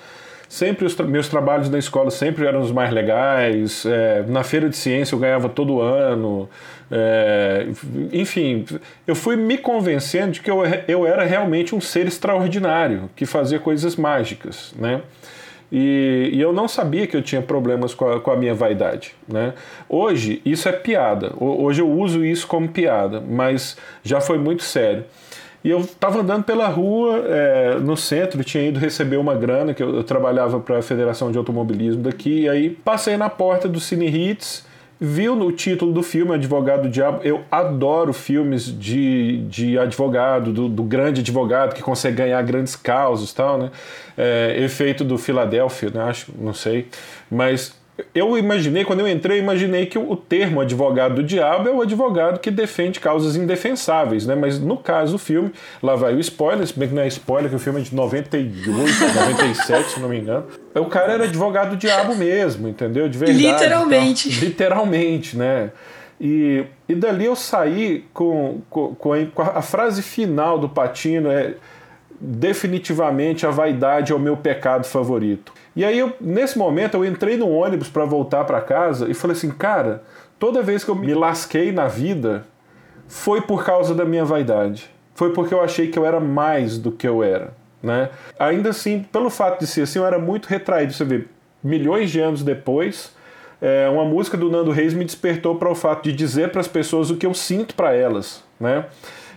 S4: Sempre os tra meus trabalhos na escola sempre eram os mais legais. É, na feira de ciência eu ganhava todo ano. É, enfim, eu fui me convencendo de que eu, eu era realmente um ser extraordinário que fazia coisas mágicas, né? E, e, eu não sabia que eu tinha problemas com a, com a, minha vaidade. Né? Hoje, isso é piada. Hoje eu uso isso como piada, mas já foi muito sério. E eu estava andando pela rua, é, no centro, tinha ido receber uma grana, que eu, eu trabalhava para a Federação de Automobilismo daqui, e aí passei na porta do Cine Hits, vi o título do filme, Advogado do Diabo. Eu adoro filmes de, de advogado, do, do grande advogado que consegue ganhar grandes causas e tal, né? É, efeito do Filadélfia, né? Acho, não sei. Mas eu imaginei, quando eu entrei, eu imaginei que o termo advogado do diabo é o advogado que defende causas indefensáveis, né? Mas no caso do filme, lá vai o spoiler, se bem que não é spoiler, que o filme é de 98, 97, se não me engano. O cara era advogado do diabo mesmo, entendeu? De verdade.
S2: Literalmente.
S4: Então, literalmente, né? E, e dali eu saí com, com, com a frase final do Patino, é definitivamente a vaidade é o meu pecado favorito. E aí, eu, nesse momento, eu entrei no ônibus para voltar para casa e falei assim, cara, toda vez que eu me lasquei na vida, foi por causa da minha vaidade. Foi porque eu achei que eu era mais do que eu era. Né? Ainda assim, pelo fato de ser assim, eu era muito retraído. Você vê, milhões de anos depois, é, uma música do Nando Reis me despertou para o fato de dizer para as pessoas o que eu sinto para elas. Né?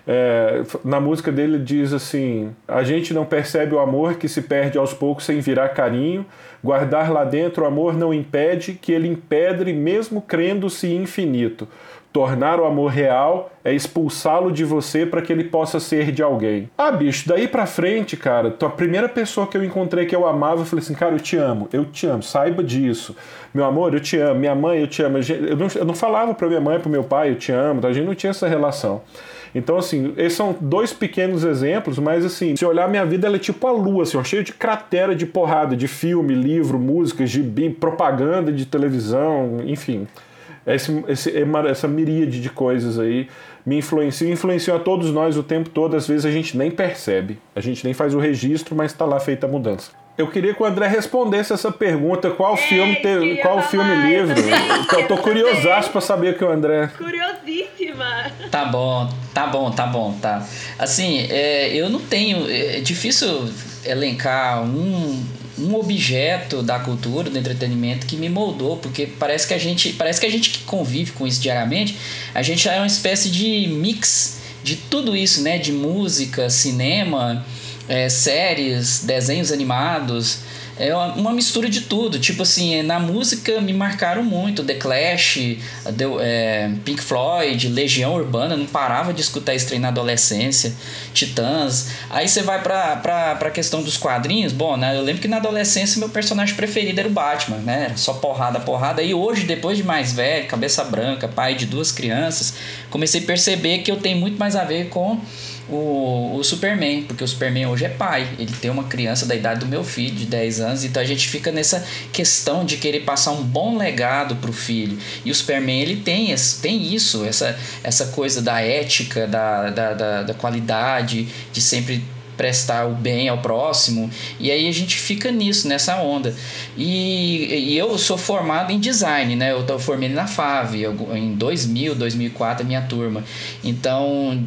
S4: É, na música dele diz assim: a gente não percebe o amor que se perde aos poucos sem virar carinho. Guardar lá dentro o amor não impede que ele impedre, mesmo crendo-se infinito. Tornar o amor real é expulsá-lo de você para que ele possa ser de alguém. Ah, bicho, daí pra frente, cara, a primeira pessoa que eu encontrei que eu amava, eu falei assim, cara, eu te amo, eu te amo, saiba disso. Meu amor, eu te amo, minha mãe, eu te amo. Eu não, eu não falava pra minha mãe, pro meu pai, eu te amo, a gente não tinha essa relação. Então, assim, esses são dois pequenos exemplos, mas assim, se olhar minha vida, ela é tipo a lua, assim, ó, cheio de cratera de porrada, de filme, livro, música, gibi, propaganda de televisão, enfim. Esse, esse, essa miríade de coisas aí me influenciou, influenciou a todos nós o tempo todo, às vezes a gente nem percebe, a gente nem faz o registro, mas está lá feita a mudança. Eu queria que o André respondesse essa pergunta: qual Ei, filme, te, qual filme mais, livro? Eu tô curiosaço para saber o que o André.
S3: Curiosíssima.
S6: Tá bom, tá bom, tá bom, tá. Assim, é, eu não tenho. É difícil elencar um, um objeto da cultura, do entretenimento que me moldou, porque parece que a gente, parece que a gente que convive com isso diariamente, a gente é uma espécie de mix de tudo isso, né? De música, cinema é, séries, desenhos animados, é uma mistura de tudo. Tipo assim, na música me marcaram muito The Clash, The, é, Pink Floyd, Legião Urbana, não parava de escutar isso na adolescência, Titãs. Aí você vai pra, pra, pra questão dos quadrinhos, bom, né? Eu lembro que na adolescência meu personagem preferido era o Batman, né? Só porrada, porrada. E hoje, depois de mais velho, cabeça branca, pai de duas crianças, comecei a perceber que eu tenho muito mais a ver com o, o Superman, porque o Superman hoje é pai, ele tem uma criança da idade do meu filho, de 10 anos, então a gente fica nessa questão de querer passar um bom legado pro filho. E o Superman, ele tem, esse, tem isso, essa, essa coisa da ética, da, da, da, da qualidade, de sempre prestar o bem ao próximo. E aí a gente fica nisso, nessa onda. E, e eu sou formado em design, né? Eu formei na FAV, em 2000, 2004, a minha turma. Então,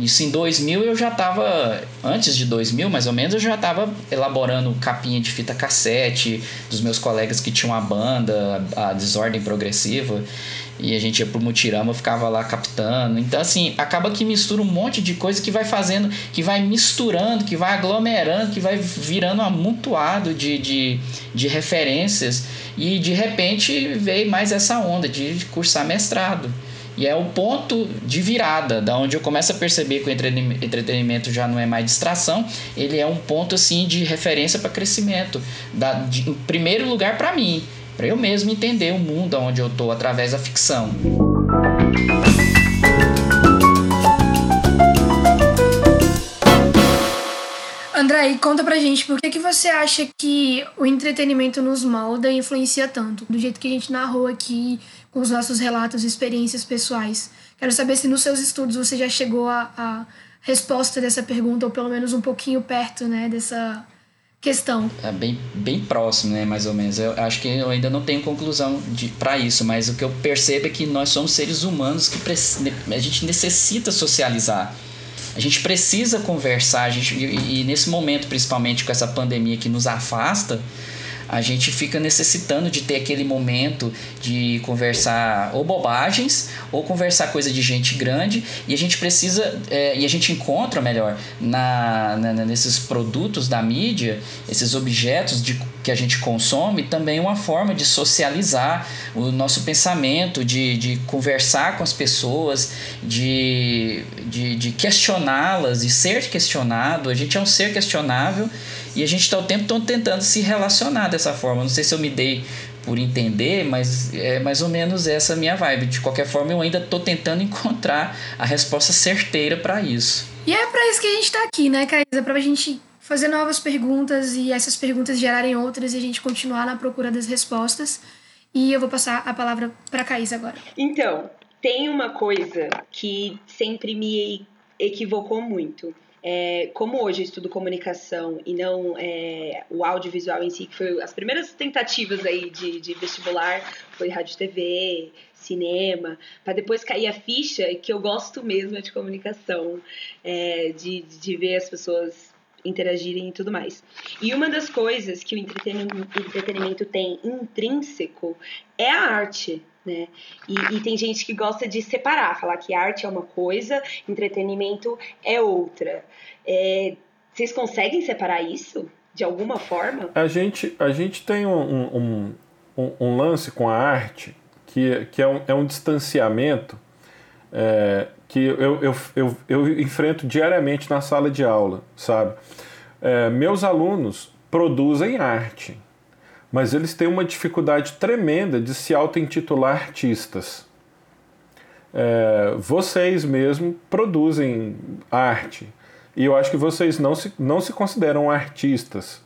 S6: isso em 2000 eu já estava, antes de 2000 mais ou menos, eu já estava elaborando capinha de fita cassete dos meus colegas que tinham a banda, a Desordem Progressiva, e a gente ia pro Mutirama, ficava lá captando. Então, assim, acaba que mistura um monte de coisa que vai fazendo, que vai misturando, que vai aglomerando, que vai virando um amontoado de, de, de referências, e de repente veio mais essa onda de cursar mestrado. E é o ponto de virada, da onde eu começo a perceber que o entretenimento já não é mais distração, ele é um ponto assim de referência para crescimento, da, de, em primeiro lugar para mim, para eu mesmo entender o mundo onde eu tô através da ficção.
S2: André, e conta pra gente por que, que você acha que o entretenimento nos molda e influencia tanto, do jeito que a gente narrou aqui, os nossos relatos e experiências pessoais. Quero saber se nos seus estudos você já chegou à, resposta dessa pergunta, ou pelo menos um pouquinho perto né, dessa questão.
S6: É bem, bem próximo, né, mais ou menos. Eu acho que eu ainda não tenho conclusão para isso, mas o que eu percebo é que nós somos seres humanos que a gente necessita socializar. A gente precisa conversar, a gente, e, e nesse momento, principalmente com essa pandemia que nos afasta, a gente fica necessitando de ter aquele momento de conversar ou bobagens ou conversar coisa de gente grande e a gente precisa é, e a gente encontra melhor na, na, nesses produtos da mídia esses objetos de, que a gente consome também uma forma de socializar o nosso pensamento de, de conversar com as pessoas de, de, de questioná-las e ser questionado. A gente é um ser questionável e a gente está o tempo todo tentando se relacionar dessa forma. Não sei se eu me dei por entender, mas é mais ou menos essa a minha vibe. De qualquer forma, eu ainda estou tentando encontrar a resposta certeira para isso.
S2: E é para isso que a gente está aqui, né, Caísa? Para a gente fazer novas perguntas e essas perguntas gerarem outras e a gente continuar na procura das respostas. E eu vou passar a palavra para a Caísa agora.
S3: Então, tem uma coisa que sempre me equivocou muito é, como hoje eu estudo comunicação e não é, o audiovisual em si, que foi as primeiras tentativas aí de, de vestibular, foi rádio TV, cinema, para depois cair a ficha que eu gosto mesmo de comunicação, é, de, de ver as pessoas interagirem e tudo mais. E uma das coisas que o entretenimento tem intrínseco é a arte, né? E, e, tem gente que gosta de separar, falar que arte é uma coisa, entretenimento é outra. É, vocês conseguem separar isso de alguma forma?
S4: A gente, a gente tem um, um, um, um lance com a arte que, que é, um, é um distanciamento é, que eu, eu, eu, eu, enfrento diariamente na sala de aula, sabe? É, meus alunos produzem arte mas eles têm uma dificuldade tremenda de se auto-intitular artistas. É, vocês mesmo produzem arte e eu acho que vocês não se, não se consideram artistas,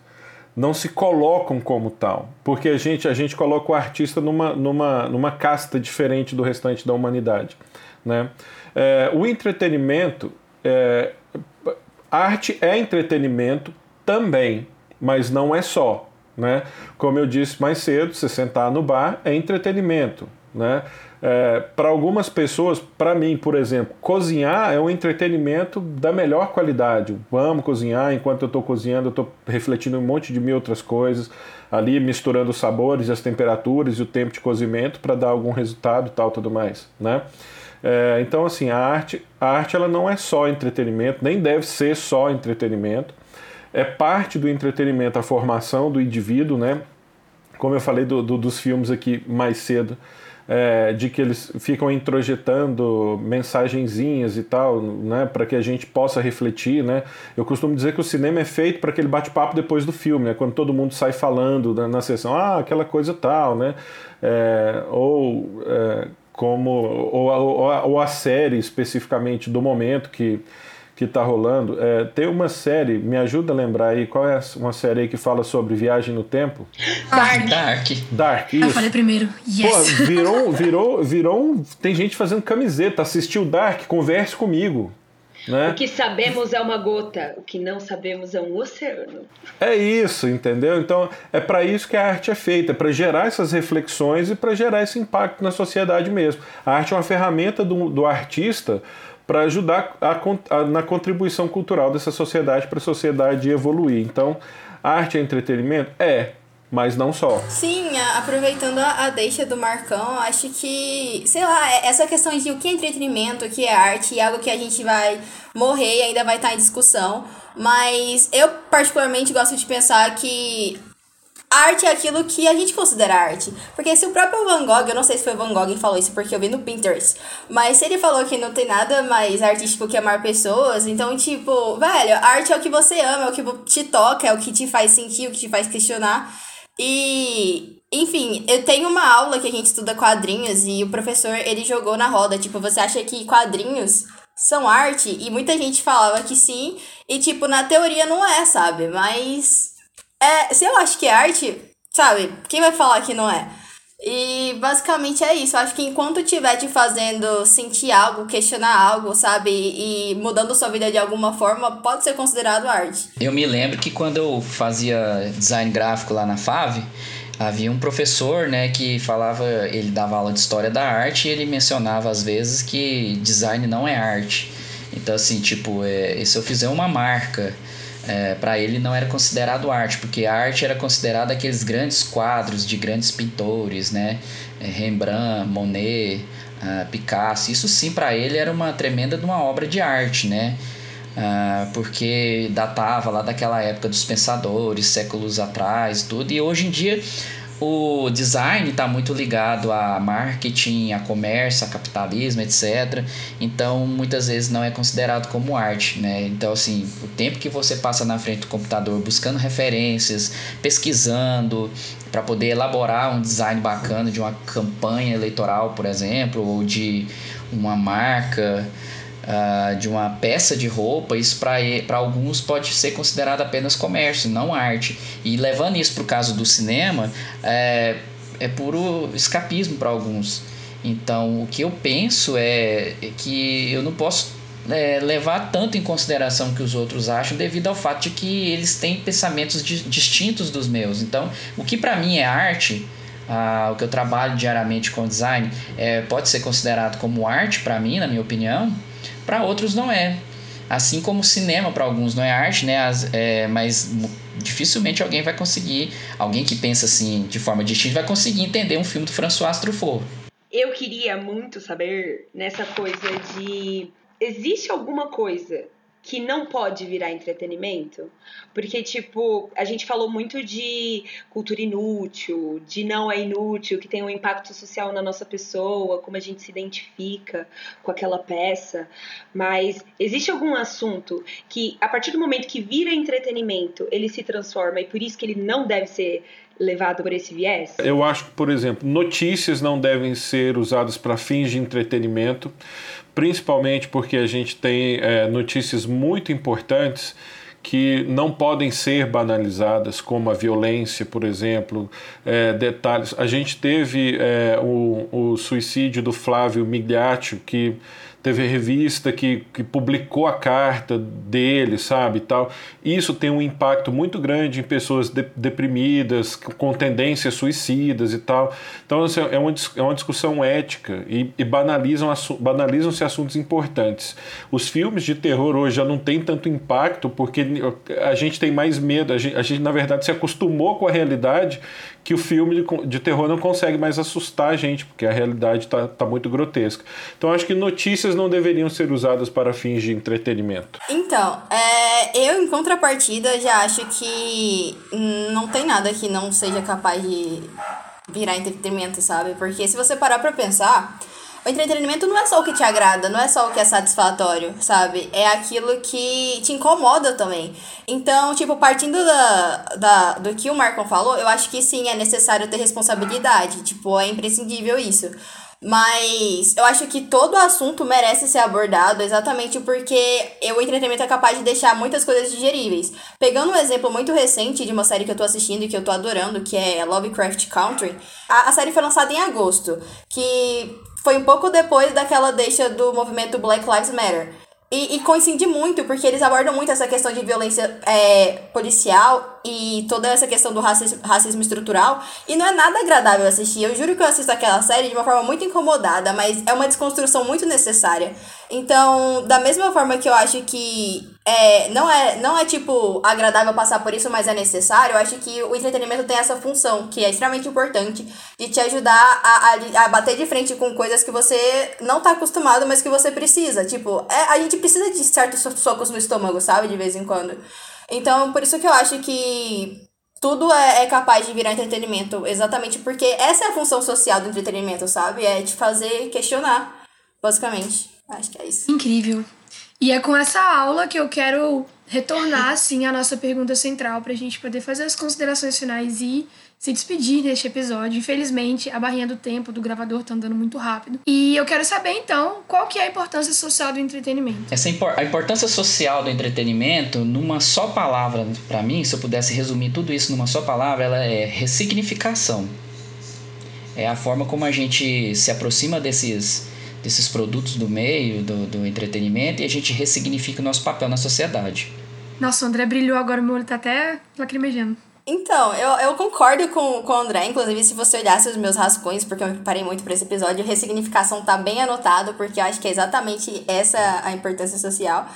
S4: não se colocam como tal, porque a gente, a gente coloca o artista numa, numa, numa casta diferente do restante da humanidade. Né? É, o entretenimento, é, arte é entretenimento também, mas não é só. Né? Como eu disse mais cedo, se sentar no bar é entretenimento. Né? É, para algumas pessoas, para mim, por exemplo, cozinhar é um entretenimento da melhor qualidade. Vamos cozinhar, enquanto eu estou cozinhando, eu estou refletindo um monte de mil outras coisas, ali misturando os sabores, as temperaturas e o tempo de cozimento para dar algum resultado e tal, tudo mais. Né? É, então, assim, a arte, a arte ela não é só entretenimento, nem deve ser só entretenimento é parte do entretenimento a formação do indivíduo, né? Como eu falei do, do, dos filmes aqui mais cedo, é, de que eles ficam introjetando mensagenzinhas e tal, né, para que a gente possa refletir, né? Eu costumo dizer que o cinema é feito para aquele bate-papo depois do filme, né, quando todo mundo sai falando na, na sessão, ah, aquela coisa tal, né? É, ou é, como ou, ou, ou a série especificamente do momento que que está rolando. É, tem uma série, me ajuda a lembrar aí, qual é uma série aí que fala sobre viagem no tempo?
S2: Dark.
S6: Dark.
S4: Dark, isso.
S2: Eu falei primeiro, yes.
S4: Pô, virou, virou, virou um, Tem gente fazendo camiseta, assistiu Dark, converse comigo. Né?
S3: O que sabemos é uma gota, o que não sabemos é um oceano.
S4: É isso, entendeu? Então é para isso que a arte é feita, para gerar essas reflexões e para gerar esse impacto na sociedade mesmo. A arte é uma ferramenta do, do artista para ajudar a, a, na contribuição cultural dessa sociedade para a sociedade evoluir. Então, arte é entretenimento? É, mas não só.
S5: Sim, aproveitando a, deixa do Marcão, acho que, sei lá, é, essa questão de o que é entretenimento, o que é arte, é algo que a gente vai morrer e ainda vai estar em discussão. Mas eu, particularmente, gosto de pensar que arte é aquilo que a gente considera arte. Porque se o próprio Van Gogh, eu não sei se foi o Van Gogh que falou isso porque eu vi no Pinterest, mas se ele falou que não tem nada mais artístico que amar pessoas, então, tipo, velho, arte é o que você ama, é o que te toca, é o que te faz sentir, o que te faz questionar. E, enfim, eu tenho uma aula que a gente estuda quadrinhos e o professor, ele jogou na roda, tipo, você acha que quadrinhos são arte? E muita gente falava que sim, e, tipo, na teoria não é, sabe? Mas é, se eu acho que é arte, sabe? Quem vai falar que não é? E basicamente é isso. Acho que enquanto estiver te fazendo sentir algo, questionar algo, sabe? E mudando sua vida de alguma forma, pode ser considerado arte.
S6: Eu me lembro que quando eu fazia design gráfico lá na FAV, havia um professor, né, que falava, ele dava aula de história da arte e ele mencionava às vezes que design não é arte. Então, assim, tipo, é, se eu fizer uma marca é, para ele não era considerado arte, porque a arte era considerada aqueles grandes quadros de grandes pintores, né? É, Rembrandt, Monet, uh, Picasso. Isso sim para ele era uma tremenda de uma obra de arte, né? Uh, porque datava lá daquela época dos pensadores, séculos atrás, tudo. E hoje em dia o design está muito ligado a marketing, a comércio, a capitalismo, etc. Então, muitas vezes não é considerado como arte, né? Então, assim, o tempo que você passa na frente do computador buscando referências, pesquisando, para poder elaborar um design bacana de uma campanha eleitoral, por exemplo, ou de uma marca, uh, de uma peça de roupa, isso para alguns pode ser considerado apenas comércio, não arte. E levando isso para o caso do cinema, é, é puro escapismo para alguns. Então, o que eu penso é que eu não posso é, levar tanto em consideração que os outros acham devido ao fato de que eles têm pensamentos di distintos dos meus. Então, o que para mim é arte, ah, o que eu trabalho diariamente com design, é, pode ser considerado como arte para mim, na minha opinião, para outros não é. Assim como o cinema para alguns não é arte, né? As, é, mas dificilmente alguém vai conseguir, alguém que pensa assim de forma distinta, vai conseguir entender um filme do François Truffaut.
S3: Eu queria muito saber nessa coisa de existe alguma coisa que não pode virar entretenimento? Porque, tipo, a gente falou muito de cultura inútil, de não é inútil, que tem um impacto social na nossa pessoa, como a gente se identifica com aquela peça. Mas existe algum assunto que, a partir do momento que vira entretenimento, ele se transforma e por isso que ele não deve ser levado por esse viés?
S4: Eu acho que, por exemplo, notícias não devem ser usadas para fins de entretenimento principalmente porque a gente tem é, notícias muito importantes que não podem ser banalizadas, como a violência, por exemplo, é, detalhes. A gente teve é, o, o suicídio do Flávio Migliaccio, que teve revista que, que publicou a carta dele, sabe, tal. Isso tem um impacto muito grande em pessoas de, deprimidas, com tendências suicidas e tal. Então, assim, é, uma, é uma discussão ética e, e banalizam, banalizam-se assuntos importantes. Os filmes de terror hoje já não têm tanto impacto porque a gente tem mais medo, a gente, a gente na verdade se acostumou com a realidade que o filme de, de terror não consegue mais assustar a gente, porque a realidade está tá muito grotesca. Então acho que notícias não deveriam ser usadas para fins de entretenimento.
S5: Então, é, eu em contrapartida já acho que não tem nada que não seja capaz de virar entretenimento, sabe? Porque se você parar pra pensar, o entretenimento não é só o que te agrada, não é só o que é satisfatório, sabe? É aquilo que te incomoda também. Então, tipo, partindo da, da, do que o Marcon falou, eu acho que sim, é necessário ter responsabilidade. Tipo, é imprescindível isso. Mas eu acho que todo assunto merece ser abordado exatamente porque o entretenimento é capaz de deixar muitas coisas digeríveis. Pegando um exemplo muito recente de uma série que eu tô assistindo e que eu tô adorando, que é Lovecraft Country, a, a série foi lançada em agosto, que foi um pouco depois daquela deixa do movimento Black Lives Matter. E, e, coincide muito, porque eles abordam muito essa questão de violência é, policial e toda essa questão do racismo, racismo estrutural. E não é nada agradável assistir. Eu juro que eu assisto aquela série de uma forma muito incomodada, mas é uma desconstrução muito necessária. Então, da mesma forma que eu acho que é, não, é, não é, tipo, agradável passar por isso, mas é necessário, eu acho que o entretenimento tem essa função, que é extremamente importante, de te ajudar a, a, a bater de frente com coisas que você não tá acostumado, mas que você precisa. Tipo, é, a gente precisa de certos socos no estômago, sabe? De vez em quando. Então, por isso que eu acho que tudo é, é capaz de virar entretenimento, exatamente porque essa é a função social do entretenimento, sabe? É te fazer questionar, basicamente. Acho que é isso.
S2: Incrível. E é com essa aula que eu quero retornar, assim, a nossa pergunta central para a gente poder fazer as considerações finais e se despedir deste episódio. Infelizmente, a barrinha do tempo do gravador tá andando muito rápido. E eu quero saber, então, qual que é a importância social do entretenimento.
S6: Essa a importância social do entretenimento, numa só palavra, para mim, se eu pudesse resumir tudo isso numa só palavra, ela é ressignificação. É a forma como a gente se aproxima desses desses produtos do meio, do, do entretenimento, e a gente ressignifica o nosso papel na sociedade.
S2: Nossa, o André brilhou agora, o meu olho tá até lacrimejando.
S5: Então, eu, eu concordo com, com o André, inclusive se você olhasse os meus rascunhos, porque eu me preparei muito para esse episódio, ressignificação tá bem anotado, porque eu acho que é exatamente essa a importância social.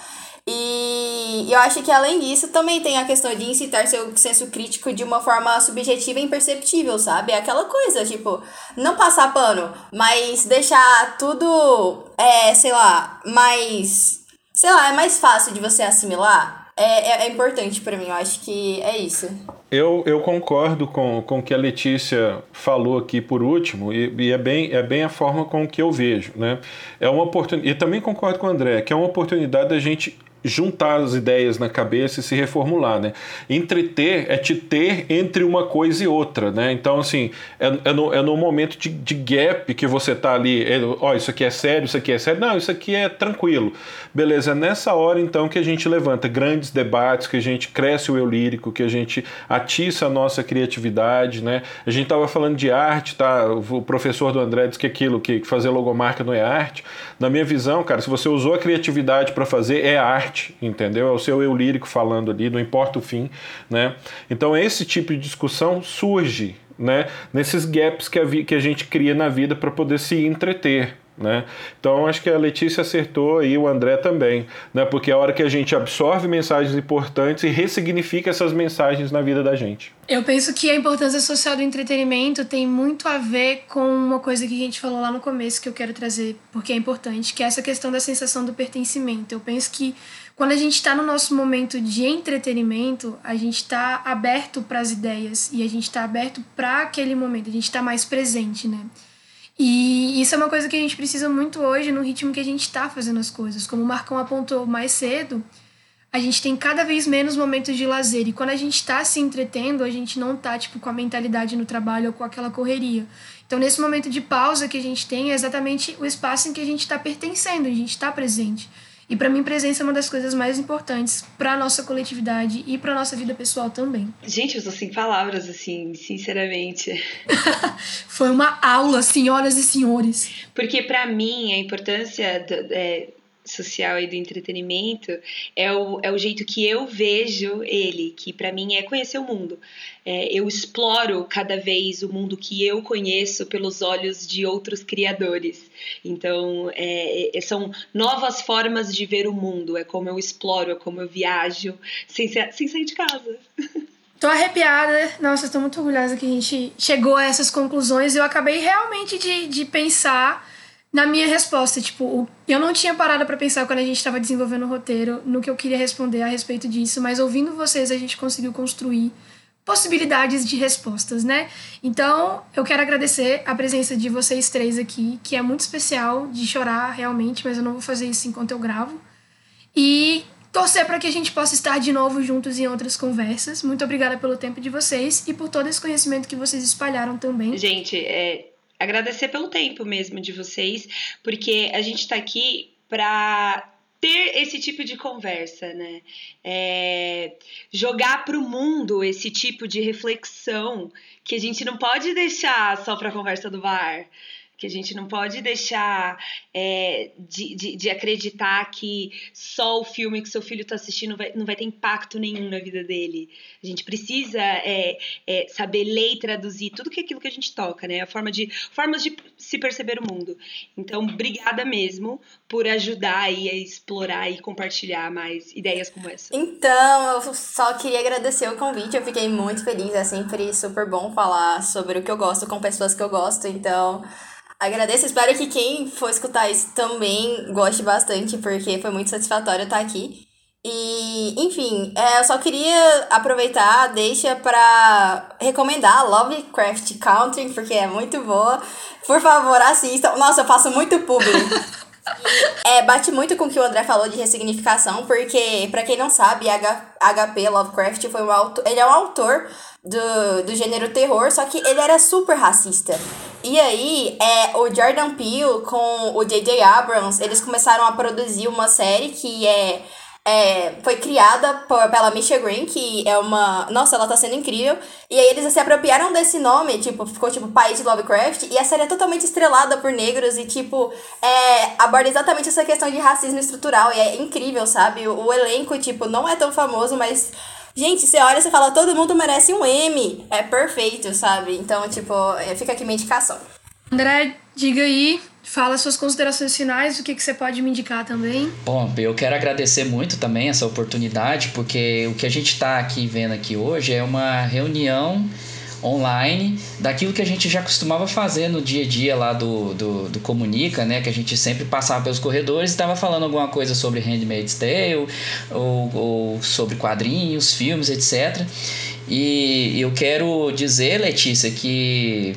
S5: E eu acho que além disso também tem a questão de incitar seu senso crítico de uma forma subjetiva e imperceptível, sabe? É aquela coisa, tipo, não passar pano, mas deixar tudo, é, sei lá, mais. Sei lá, é mais fácil de você assimilar. É, é, é importante para mim, eu acho que é isso.
S4: Eu, eu concordo com, com o que a Letícia falou aqui por último, e, e, é, bem, é bem a forma com que eu vejo. Né? É uma oportunidade, e também concordo com o André, que é uma oportunidade da gente juntar as ideias na cabeça e se reformular, né? Entreter é te ter entre uma coisa e outra, né? Então, assim, é, é, no, é no momento de, de gap que você tá ali, é, ó, isso aqui é sério, isso aqui é sério, não, isso aqui é tranquilo. Beleza, é nessa hora, então, que a gente levanta grandes debates, que a gente cresce o eu lírico, que a gente atiça a nossa criatividade, né? A gente tava falando de arte, tá? O professor do André disse que aquilo, que fazer logomarca não é arte. Na minha visão, cara, se você usou a criatividade para fazer, é arte arte, entendeu? É o seu eu lírico falando ali, não importa o fim, né? Então esse tipo de discussão surge, né? Nesses gaps que a, que a gente cria na vida para poder se entreter, né? Então acho que a Letícia acertou e o André também, né? porque é a hora que a gente absorve mensagens importantes e ressignifica essas mensagens na vida da gente.
S2: Eu penso que a importância social do entretenimento tem muito a ver com uma coisa que a gente falou lá no começo que eu quero trazer porque é importante, que é essa questão da sensação do pertencimento. Eu penso que quando a gente está no nosso momento de entretenimento, a gente está aberto para as ideias e a gente está aberto para aquele momento, a gente está mais presente, né? E isso é uma coisa que a gente precisa muito hoje no ritmo que a gente está fazendo as coisas. Como o Marcão apontou mais cedo, a gente tem cada vez menos momentos de lazer. E quando a gente está se entretendo, a gente não tá tipo, com a mentalidade no trabalho ou com aquela correria. Então, nesse momento de pausa que a gente tem, é exatamente o espaço em que a gente está pertencendo, a gente está presente. E para mim, presença é uma das coisas mais importantes para nossa coletividade e para nossa vida pessoal também.
S3: Gente, eu tô sem palavras, assim, sinceramente.
S2: Foi uma aula, senhoras e senhores.
S3: Porque para mim, a importância do, é, social e do entretenimento é o, é o jeito que eu vejo ele, que para mim é conhecer o mundo. É, eu exploro cada vez o mundo que eu conheço pelos olhos de outros criadores. Então, é, é são novas formas de ver o mundo, é como eu exploro, é como eu viajo sem, sem sair de casa.
S2: Tô arrepiada. Nossa, tô muito orgulhosa que a gente chegou a essas conclusões. Eu acabei realmente de, de pensar na minha resposta, tipo, eu não tinha parado para pensar quando a gente estava desenvolvendo o roteiro no que eu queria responder a respeito disso, mas ouvindo vocês a gente conseguiu construir possibilidades de respostas, né? Então, eu quero agradecer a presença de vocês três aqui, que é muito especial de chorar realmente, mas eu não vou fazer isso enquanto eu gravo. E torcer para que a gente possa estar de novo juntos em outras conversas. Muito obrigada pelo tempo de vocês e por todo esse conhecimento que vocês espalharam também.
S3: Gente, é, agradecer pelo tempo mesmo de vocês, porque a gente está aqui para ter esse tipo de conversa, né? É, jogar para o mundo esse tipo de reflexão que a gente não pode deixar só para a conversa do bar, que a gente não pode deixar é, de, de, de, acreditar que só o filme que seu filho está assistindo vai, não vai ter impacto nenhum na vida dele. A gente precisa é, é, saber ler e traduzir tudo que é aquilo que a gente toca, né? A forma de, formas de se perceber o mundo. Então, obrigada mesmo por ajudar aí a explorar e compartilhar mais ideias como essa.
S5: Então, eu só queria agradecer o convite, eu fiquei muito feliz, é sempre super bom falar sobre o que eu gosto com pessoas que eu gosto, então Agradeço, espero que quem for escutar isso também goste bastante, porque foi muito satisfatório estar aqui. E, enfim, é, eu só queria aproveitar, deixa pra recomendar Lovecraft Country, porque é muito boa. Por favor, assistam. Nossa, eu faço muito público. é, bate muito com o que o André falou de ressignificação, porque, para quem não sabe, HP Lovecraft foi um autor, ele é um autor do, do gênero terror, só que ele era super racista. E aí, é, o Jordan Peele com o J.J. Abrams, eles começaram a produzir uma série que é, é foi criada por, pela Misha Green, que é uma... Nossa, ela tá sendo incrível. E aí eles se apropriaram desse nome, tipo, ficou tipo País de Lovecraft, e a série é totalmente estrelada por negros e, tipo, é, aborda exatamente essa questão de racismo estrutural, e é incrível, sabe? O, o elenco, tipo, não é tão famoso, mas Gente, você olha e fala, todo mundo merece um M. É perfeito, sabe? Então, tipo, é, fica aqui minha indicação.
S2: André, diga aí, fala suas considerações finais, o que, que você pode me indicar também.
S6: Bom, eu quero agradecer muito também essa oportunidade, porque o que a gente está aqui vendo aqui hoje é uma reunião online daquilo que a gente já costumava fazer no dia a dia lá do, do, do Comunica, né? Que a gente sempre passava pelos corredores e estava falando alguma coisa sobre Handmaid's Tale ou, ou sobre quadrinhos, filmes, etc. E eu quero dizer, Letícia, que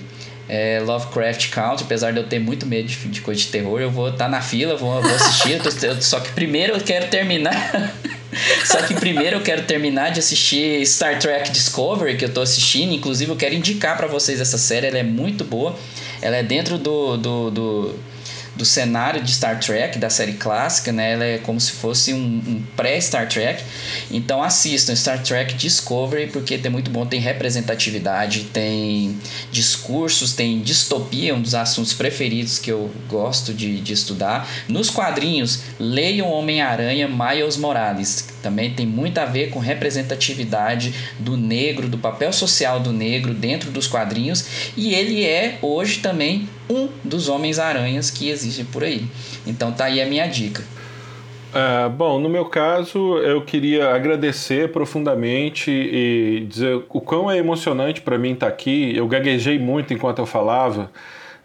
S6: é, Lovecraft Country, apesar de eu ter muito medo de, de coisa de terror, eu vou estar tá na fila, vou, vou assistir. tô, só que primeiro eu quero terminar. só que primeiro eu quero terminar de assistir Star Trek Discovery, que eu tô assistindo. Inclusive, eu quero indicar para vocês essa série, ela é muito boa. Ela é dentro do, do, do do cenário de Star Trek, da série clássica, né? Ela é como se fosse um, um pré-Star Trek. Então assistam Star Trek Discovery, porque tem muito bom, tem representatividade, tem discursos, tem distopia, um dos assuntos preferidos que eu gosto de, de estudar. Nos quadrinhos, leiam Homem-Aranha Miles Morales. Também tem muito a ver com representatividade do negro, do papel social do negro dentro dos quadrinhos. E ele é hoje também um dos Homens-Aranhas que existem por aí. Então tá aí a minha dica.
S4: É, bom, no meu caso, eu queria agradecer profundamente e dizer o quão é emocionante para mim estar tá aqui. Eu gaguejei muito enquanto eu falava.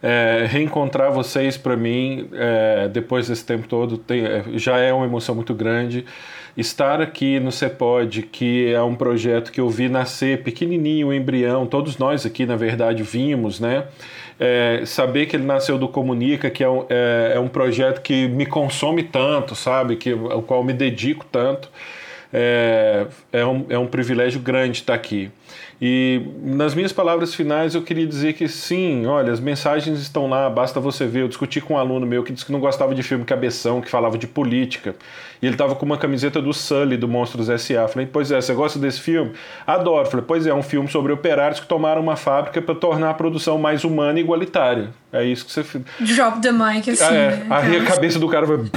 S4: É, reencontrar vocês para mim é, depois desse tempo todo tem, é, já é uma emoção muito grande. Estar aqui no CEPOD, que é um projeto que eu vi nascer pequenininho, embrião, todos nós aqui na verdade vimos, né? É, saber que ele nasceu do Comunica, que é um, é, é um projeto que me consome tanto, sabe? Que, ao qual me dedico tanto. É, é, um, é um privilégio grande estar aqui. E nas minhas palavras finais eu queria dizer que sim, olha, as mensagens estão lá, basta você ver. Eu discuti com um aluno meu que disse que não gostava de filme cabeção, que falava de política. E ele estava com uma camiseta do Sully, do Monstros S.A. Falei, pois é, você gosta desse filme? Adoro. Falei, pois é, é um filme sobre operários que tomaram uma fábrica para tornar a produção mais humana e igualitária. É isso que você.
S2: Drop the mic, assim.
S4: Ah, é. Né? Aí a cabeça do cara vai.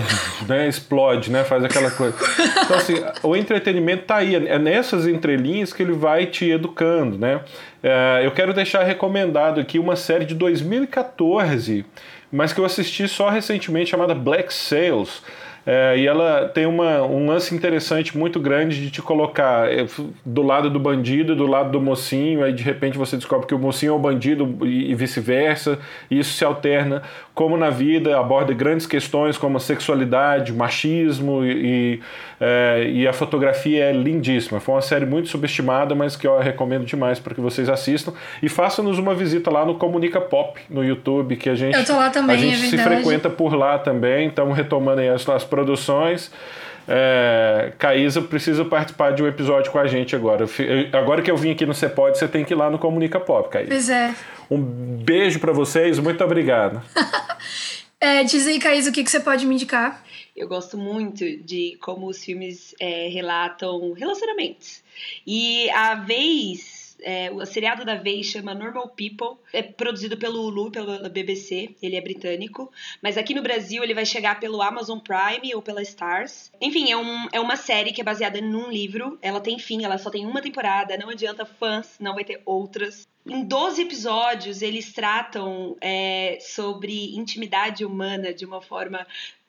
S4: Né, explode, né? Faz aquela coisa. Então, assim, o entretenimento tá aí. É nessas entrelinhas que ele vai te educando, né? É, eu quero deixar recomendado aqui uma série de 2014, mas que eu assisti só recentemente, chamada Black Sails é, e ela tem uma, um lance interessante muito grande de te colocar é, do lado do bandido, do lado do mocinho, aí de repente você descobre que o mocinho é o bandido e vice-versa, e isso se alterna como na vida aborda grandes questões como sexualidade, machismo e, é, e a fotografia é lindíssima. Foi uma série muito subestimada, mas que eu recomendo demais para que vocês assistam. E façam-nos uma visita lá no Comunica Pop no YouTube, que a gente,
S2: também,
S4: a gente
S2: é
S4: se frequenta por lá também. Então, retomando aí as, as produções. É, Caísa precisa participar de um episódio com a gente agora. Agora que eu vim aqui no Cepode, você tem que ir lá no Comunica Pop, Caísa.
S2: Pois é.
S4: Um beijo para vocês, muito obrigado.
S2: é, diz aí, Caísa, o que, que você pode me indicar?
S3: Eu gosto muito de como os filmes é, relatam relacionamentos. E a vez É, o seriado da vez chama Normal People. É produzido pelo Hulu, pela BBC. Ele é britânico. Mas aqui no Brasil ele vai chegar pelo Amazon Prime ou pela Stars. Enfim, é, um, é uma série que é baseada num livro. Ela tem fim, ela só tem uma temporada. Não adianta fãs, não vai ter outras. Em 12 episódios, eles tratam é, sobre intimidade humana de uma forma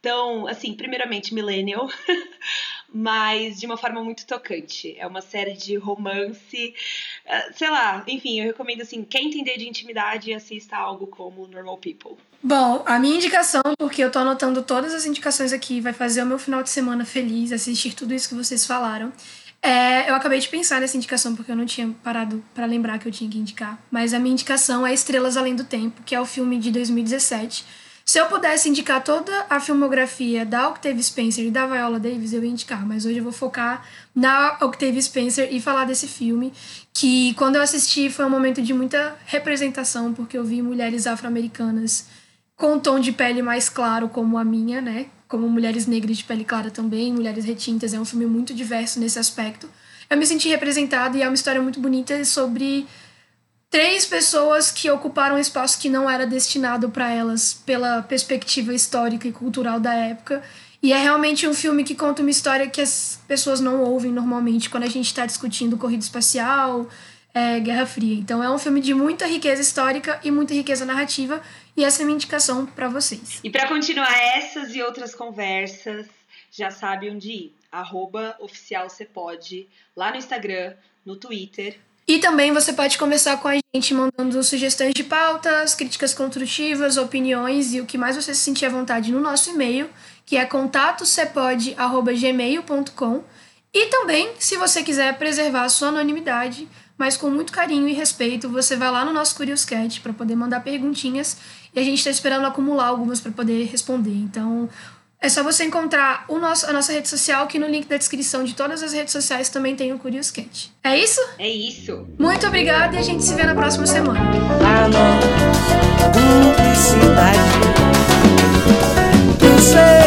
S3: tão, assim, primeiramente millennial, mas de uma forma muito tocante. É uma série de romance, ah, sei lá, enfim, eu recomendo assim, quer entender de intimidade, assista algo como Normal People.
S2: Bom, a minha indicação, porque eu tô anotando todas as indicações aqui, vai fazer o meu final de semana feliz, assistir tudo isso que vocês falaram. É, eu acabei de pensar nessa indicação porque eu não tinha parado para lembrar que eu tinha que indicar. Mas a minha indicação é Estrelas Além do Tempo, que é o filme de 2017 se eu pudesse indicar toda a filmografia da Octave Spencer e da Viola Davis, eu ia indicar, mas hoje eu vou focar na Octave Spencer e falar desse filme, que quando eu assisti foi um momento de muita representação, porque eu vi mulheres afro-americanas com um tom de pele mais claro, como a minha, né? Como mulheres negras de pele clara também, mulheres retintas. É um filme muito diverso nesse aspecto. Eu me senti representada e é uma história muito bonita sobre três pessoas que ocuparam um espaço que não era destinado para elas pela perspectiva histórica e cultural da época. E é realmente um filme que conta uma história que as pessoas não ouvem normalmente quando a gente está discutindo corrida espacial, é, Guerra Fria. Então é um filme de muita riqueza histórica e muita riqueza narrativa. E essa é minha indicação para vocês.
S3: E para continuar essas e outras conversas, já sabe onde ir. Arroba oficial lá no Instagram, no Twitter
S2: e também você pode conversar com a gente mandando sugestões de pautas, críticas construtivas, opiniões e o que mais você se sentir à vontade no nosso e-mail, que é contatocepod.gmail.com. E também, se você quiser preservar a sua anonimidade, mas com muito carinho e respeito, você vai lá no nosso Curious Cat para poder mandar perguntinhas e a gente está esperando acumular algumas para poder responder. Então, é só você encontrar o nosso, a nossa rede social, que no link da descrição de todas as redes sociais também tem o Curious Cat. É isso?
S3: É isso.
S2: Muito obrigada e a gente se vê na próxima semana.
S1: Publicidade. Publicidade.